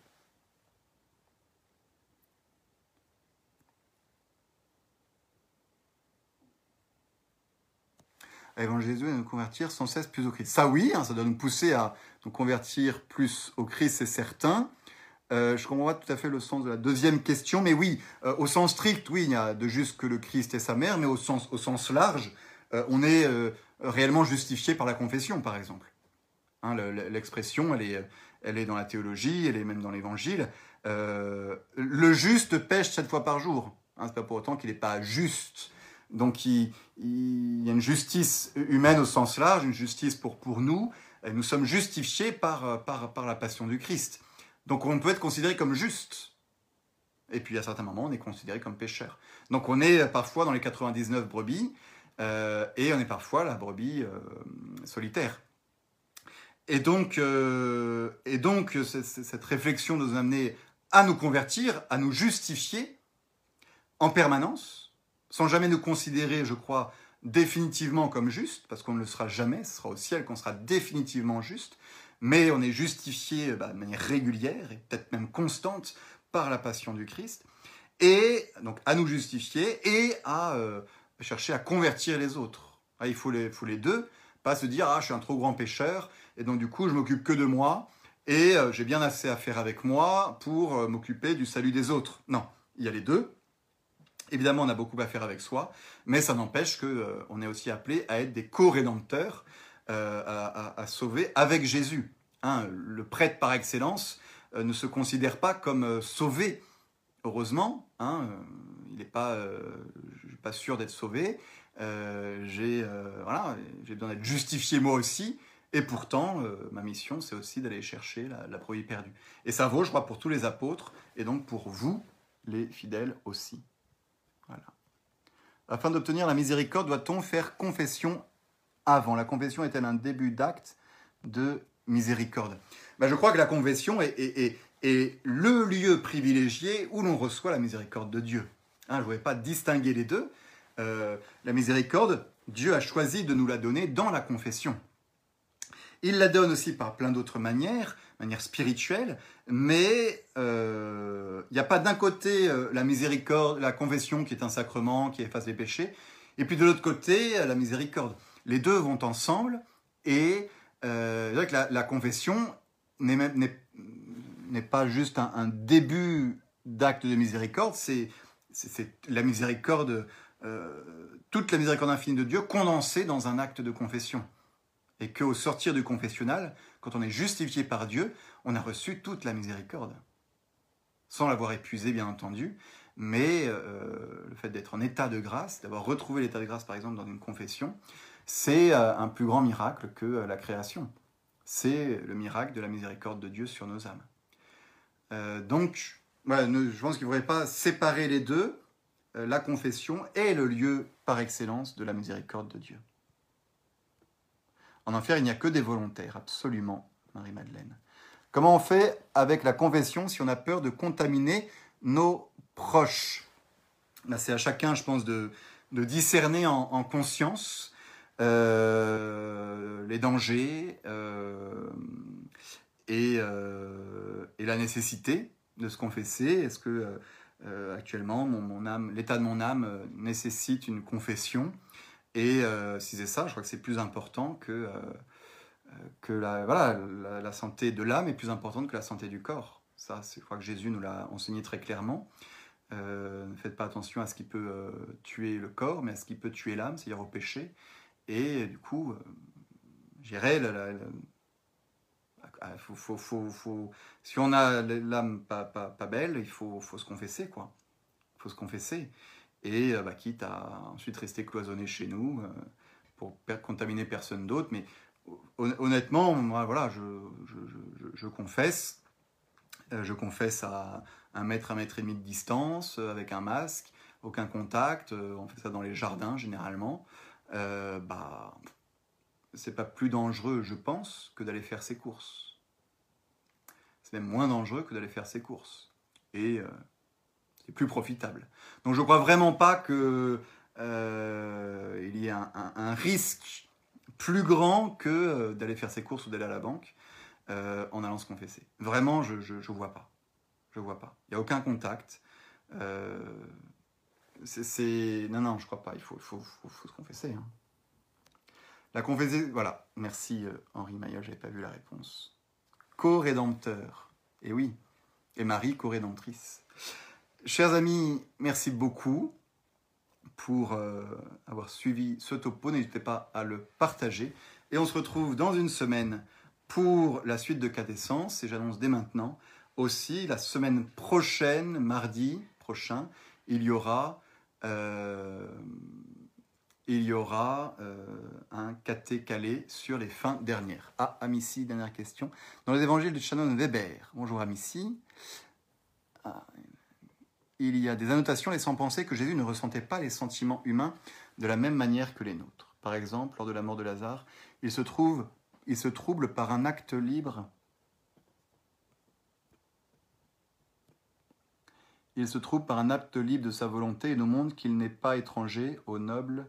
Speaker 1: à évangéliser et à nous convertir sans cesse plus au Christ. Ça oui, hein, ça doit nous pousser à nous convertir plus au Christ, c'est certain. Euh, je comprends pas tout à fait le sens de la deuxième question, mais oui, euh, au sens strict, oui, il n'y a de juste que le Christ et sa mère, mais au sens, au sens large, euh, on est réellement justifié par la confession, par exemple. Hein, l'expression, elle est, elle est dans la théologie, elle est même dans l'évangile. le juste pêche sept fois par jour. Hein, c'est pas pour autant qu'il n'est pas juste. Donc il, y a une justice humaine au sens large, une justice pour, pour nous. Et nous sommes justifiés par, par, par la passion du Christ. Donc on peut être considéré comme juste. Et puis à certains moments, on est considéré comme pécheur. Donc on est parfois dans les 99 brebis, euh, et on est parfois la brebis euh, solitaire. Et donc, euh, et donc cette réflexion nous a amené à nous convertir, à nous justifier en permanence, sans jamais nous considérer, je crois, définitivement comme juste, parce qu'on ne le sera jamais, ce sera au ciel qu'on sera définitivement juste, mais on est justifié bah, de manière régulière et peut-être même constante par la passion du Christ, et donc à nous justifier et à euh, chercher à convertir les autres. Ah, il faut les, faut les deux, pas se dire ah je suis un trop grand pécheur et donc du coup je m'occupe que de moi et euh, j'ai bien assez à faire avec moi pour euh, m'occuper du salut des autres. Non, il y a les deux, Évidemment, on a beaucoup à faire avec soi, mais ça n'empêche qu'on euh, est aussi appelé à être des co-rédempteurs, euh, à, sauver avec Jésus. Hein, le prêtre par excellence euh, ne se considère pas comme sauvé, heureusement. Hein, il n'est pas, pas sûr d'être sauvé. j'ai voilà, besoin d'être justifié moi aussi. Et pourtant, ma mission, c'est aussi d'aller chercher la, la perdue. Et ça vaut, je crois, pour tous les apôtres, et donc pour vous, les fidèles aussi. Afin d'obtenir la miséricorde, doit-on faire confession avant? La confession est-elle un début d'acte de miséricorde? Ben, Je crois que la confession est, le lieu privilégié où l'on reçoit la miséricorde de Dieu. Hein, je ne voudrais pas distinguer les deux. Euh, la miséricorde, Dieu a choisi de nous la donner dans la confession. Il la donne aussi par plein d'autres manières, manière spirituelle, mais il n'y a pas d'un côté la miséricorde, la confession qui est un sacrement qui efface les péchés, et puis de l'autre côté la miséricorde. Les deux vont ensemble, et la, la confession n'est pas juste un, début d'acte de miséricorde, c'est la miséricorde, euh, toute la miséricorde infinie de Dieu condensée dans un acte de confession. Et qu'au sortir du confessionnal, quand on est justifié par Dieu, on a reçu toute la miséricorde. Sans l'avoir épuisé, bien entendu, mais euh, le fait d'être en état de grâce, d'avoir retrouvé l'état de grâce, par exemple, dans une confession, c'est euh, un plus grand miracle que la création c'est le miracle de la miséricorde de Dieu sur nos âmes. Euh, donc, je pense qu'il ne faudrait pas séparer les deux. Euh, la confession est le lieu par excellence de la miséricorde de Dieu. En enfer, il n'y a que des volontaires, absolument, Marie-Madeleine. Comment on fait avec la confession si on a peur de contaminer nos proches? C'est à chacun, je pense, de, discerner en conscience euh, les dangers euh, euh, et, la nécessité de se confesser. Est-ce que actuellement mon, l'état de mon âme nécessite une confession? Et si c'est ça, je crois que c'est plus important que la, voilà, la, santé de l'âme est plus importante que la santé du corps. Ça, je crois que Jésus nous l'a enseigné très clairement. ne faites pas attention à ce qui peut tuer le corps, mais à ce qui peut tuer l'âme, c'est-à-dire au péché. Et du coup, euh, j'irai, ah, si on a l'âme pas, pas, belle, il faut, faut se confesser, quoi. Il faut se confesser. Et euh, bah, quitte à ensuite rester cloisonné chez nous euh, pour contaminer personne d'autre. Mais honnêtement, voilà, je, confesse. je confesse à un mètre, un mètre et demi de distance, avec un masque, aucun contact. on fait ça dans les jardins généralement. Euh, bah, c'est pas plus dangereux, je pense, que d'aller faire ses courses. C'est même moins dangereux que d'aller faire ses courses. Et euh, plus profitable. Donc je crois vraiment pas qu'il euh, y ait un, risque plus grand que d'aller faire ses courses ou d'aller à la banque en allant se confesser. Vraiment, je, je, vois pas. Je vois pas. Il n'y a aucun contact. Non, non, je crois pas. Il faut, se confesser. Hein. La confesser, voilà. Merci euh, Henri Maillot, j'avais pas vu la réponse. Co-rédempteur. Et oui. Et Marie, co-rédemptrice. Chers amis, merci beaucoup pour euh, avoir suivi ce topo. N'hésitez pas à le partager. Et on se retrouve dans une semaine pour la suite de Cadessence. Et j'annonce dès maintenant aussi la semaine prochaine, mardi prochain, il y aura euh, euh, un caté calé sur les fins dernières. Ah, Amici, dernière question. Dans les évangiles de Shannon Weber, bonjour Amici, ah, il y a des annotations laissant penser que Jésus ne ressentait pas les sentiments humains de la même manière que les nôtres. Par exemple, lors de la mort de Lazare, il se, trouve, il se trouble par un acte libre Il se trouve par un acte libre de sa volonté et nous montre qu'il n'est pas étranger aux nobles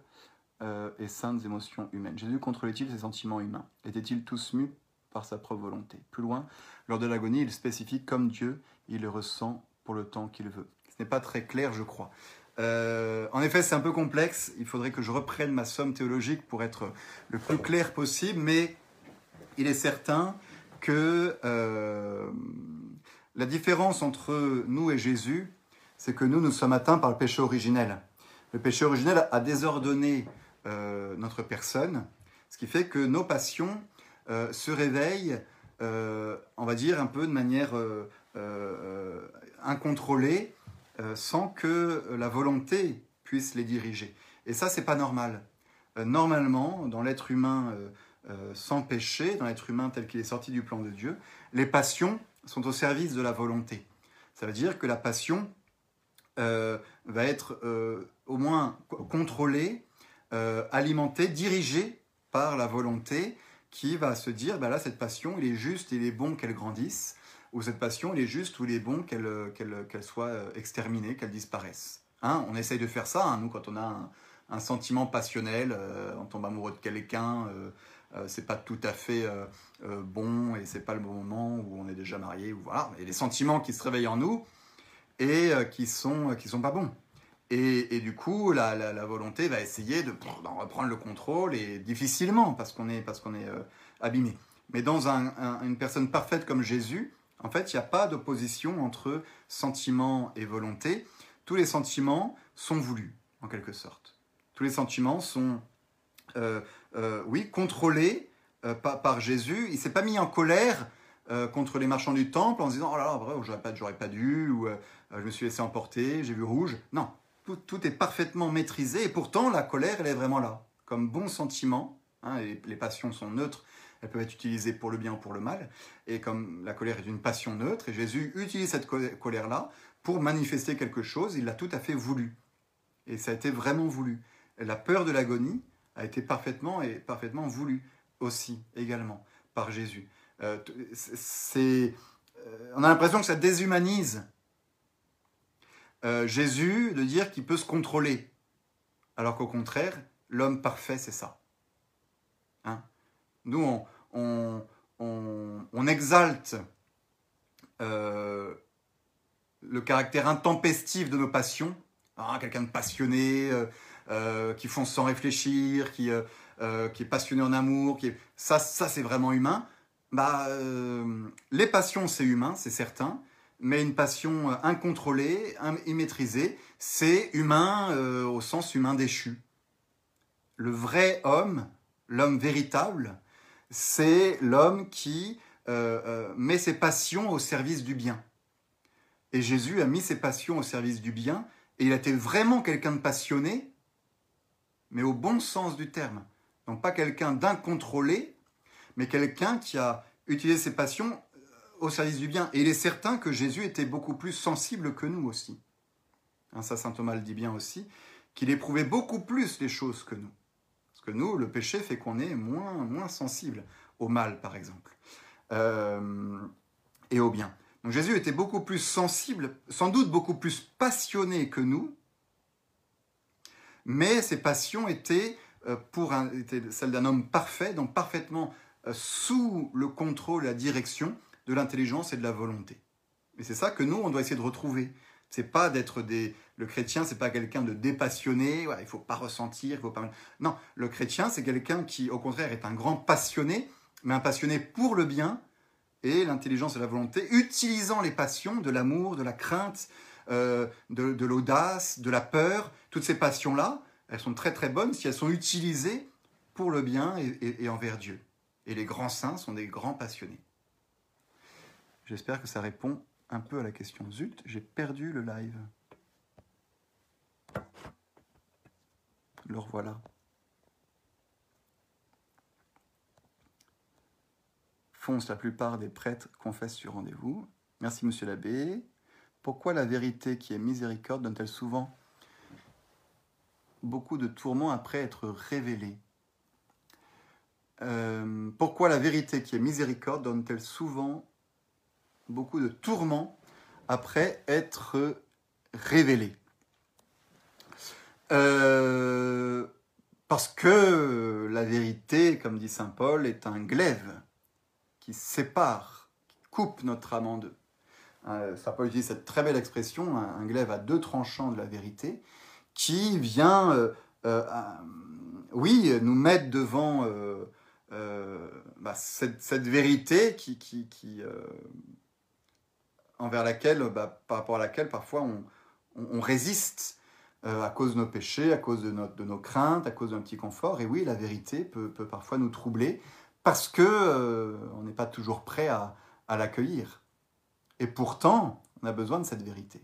Speaker 1: euh, et saintes émotions humaines. Jésus contrôlait-il ses sentiments humains? Était-il tous mus par sa propre volonté? Plus loin, lors de l'agonie, il spécifie comme Dieu, il le ressent pour le temps qu'il veut. N'est pas très clair, je crois. Euh, en effet, c'est un peu complexe. Il faudrait que je reprenne ma somme théologique pour être le plus clair possible, mais il est certain que euh, la différence entre nous et Jésus, c'est que nous, nous sommes atteints par le péché originel. Le péché originel a désordonné euh, notre personne, ce qui fait que nos passions se réveillent, on va dire, un peu de manière incontrôlée, sans que la volonté puisse les diriger. Et ça, c'est pas normal. normalement, dans l'être humain sans péché, dans l'être humain tel qu'il est sorti du plan de Dieu, les passions sont au service de la volonté. Ça veut dire que la passion euh, va être euh, au moins contrôlé, euh, alimenté, dirigé par la volonté qui va se dire, bah là, cette passion, il est juste, il est bon qu'elle grandisse, ou cette passion, il est juste ou il est bon qu'elle soit exterminée, qu'elle disparaisse. Hein on essaye de faire ça, hein, nous, quand on a un, sentiment passionnel, on tombe amoureux de quelqu'un, euh, c'est pas tout à fait bon et c'est pas le bon moment où on est déjà marié ou voilà. Et les sentiments qui se réveillent en nous et qui sont qui sont pas bons. Et, du coup, la, volonté va essayer de d'en reprendre le contrôle et difficilement parce qu'on est parce qu'on est abîmé. Mais dans une personne parfaite comme Jésus, en fait, il n'y a pas d'opposition entre sentiment et volonté. Tous les sentiments sont voulus, en quelque sorte. Tous les sentiments sont, euh, euh, oui, contrôlés euh, par, Jésus. Il s'est pas mis en colère contre les marchands du temple en se disant oh là là, j'aurais pas, j'aurais pas dû, ou je me suis laissé emporter, j'ai vu rouge. Non, tout, est parfaitement maîtrisé et pourtant la colère, elle est vraiment là, comme bon sentiment. Hein, les passions sont neutres elles peuvent être utilisées pour le bien ou pour le mal. Et comme la colère est une passion neutre, et Jésus utilise cette colère-là pour manifester quelque chose, il l'a tout à fait voulu. Et ça a été vraiment voulu. la peur de l'agonie a été parfaitement et parfaitement voulu aussi, également, par Jésus. Euh, euh, on a l'impression que ça déshumanise euh, Jésus de dire qu'il peut se contrôler. Alors qu'au contraire, l'homme parfait, c'est ça. Hein? Nous, on, exalte euh, le caractère intempestif de nos passions. Ah, quelqu'un de passionné, euh, euh, qui fonce sans réfléchir, qui, est passionné en amour. Qui Ça, ça c'est vraiment humain. Bah, les passions, c'est humain, c'est certain. Mais une passion incontrôlée, immaîtrisée, c'est humain au sens humain déchu. Le vrai homme, l'homme véritable, c'est l'homme qui euh, euh, met ses passions au service du bien. Et Jésus a mis ses passions au service du bien, et il a été vraiment quelqu'un de passionné, mais au bon sens du terme. Donc pas quelqu'un d'incontrôlé, mais quelqu'un qui a utilisé ses passions euh, au service du bien. Et il est certain que Jésus était beaucoup plus sensible que nous aussi. Hein, ça, Saint Thomas le dit bien aussi, qu'il éprouvait beaucoup plus les choses que nous. Parce que nous, le péché fait qu'on est moins, moins sensible au mal, par exemple, euh, et au bien. Donc Jésus était beaucoup plus sensible, sans doute beaucoup plus passionné que nous, mais ses passions étaient, euh, pour celles d'un homme parfait, donc parfaitement euh, sous le contrôle, la direction de l'intelligence et de la volonté. Et c'est ça que nous, on doit essayer de retrouver. C'est pas d'être des. Le chrétien, c'est pas quelqu'un de dépassionné. il faut pas ressentir. Il faut pas. Non, le chrétien, c'est quelqu'un qui, au contraire, est un grand passionné, mais un passionné pour le bien et l'intelligence et la volonté, utilisant les passions de l'amour, de la crainte, euh, de, l'audace, de la peur. Toutes ces passions-là, elles sont très très bonnes si elles sont utilisées pour le bien et envers Dieu. Et les grands saints sont des grands passionnés. J'espère que ça répond un peu à la question. Zut, j'ai perdu le live. Le revoilà. Fonce, la plupart des prêtres confessent sur rendez-vous. Merci, monsieur l'abbé. Pourquoi la vérité qui est miséricorde donne-t-elle souvent beaucoup de tourments après être révélée euh, Pourquoi la vérité qui est miséricorde donne-t-elle souvent beaucoup de tourments après être révélé. Euh, parce que la vérité, comme dit Saint Paul, est un glaive qui sépare, qui coupe notre âme en deux. Euh, Saint Paul dit cette très belle expression, un, glaive à deux tranchants de la vérité, qui vient, euh, oui, nous mettre devant bah, cette, vérité qui envers laquelle, bah, par rapport à laquelle parfois on, résiste euh, à cause de nos péchés, à cause de, de, nos craintes, à cause d'un petit confort. Et oui, la vérité peut, parfois nous troubler parce que euh, on n'est pas toujours prêt à, l'accueillir. Et pourtant, on a besoin de cette vérité.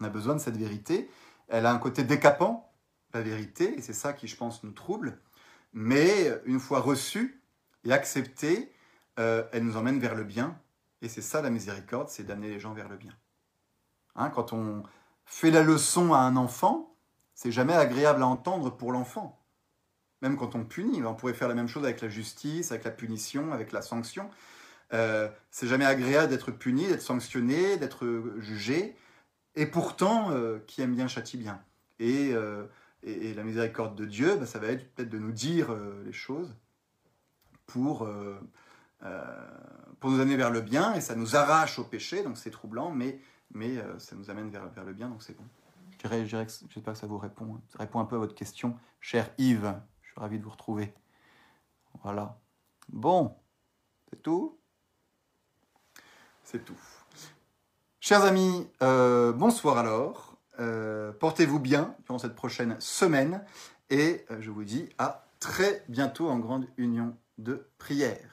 Speaker 1: On a besoin de cette vérité. Elle a un côté décapant, la vérité, et c'est ça qui, je pense, nous trouble. Mais une fois reçue et acceptée, euh, elle nous emmène vers le bien, et c'est ça la miséricorde, c'est d'amener les gens vers le bien. Hein, quand on fait la leçon à un enfant, c'est jamais agréable à entendre pour l'enfant. Même quand on punit, on pourrait faire la même chose avec la justice, avec la punition, avec la sanction. Euh, c'est jamais agréable d'être puni, d'être sanctionné, d'être jugé. Et pourtant, euh, qui aime bien châtie bien. Et, euh, la miséricorde de Dieu, bah, ça va être peut-être de nous dire les choses pour, pour nous amener vers le bien, et ça nous arrache au péché, donc c'est troublant, mais, mais ça nous amène vers, le bien, donc c'est bon. J'espère que ça vous répond, ça répond un peu à votre question, cher Yves. Je suis ravi de vous retrouver. Voilà. Bon, c'est tout? C'est tout. Chers amis, euh, bonsoir alors. Euh, portez-vous bien durant cette prochaine semaine et euh, je vous dis à très bientôt en grande union de prière.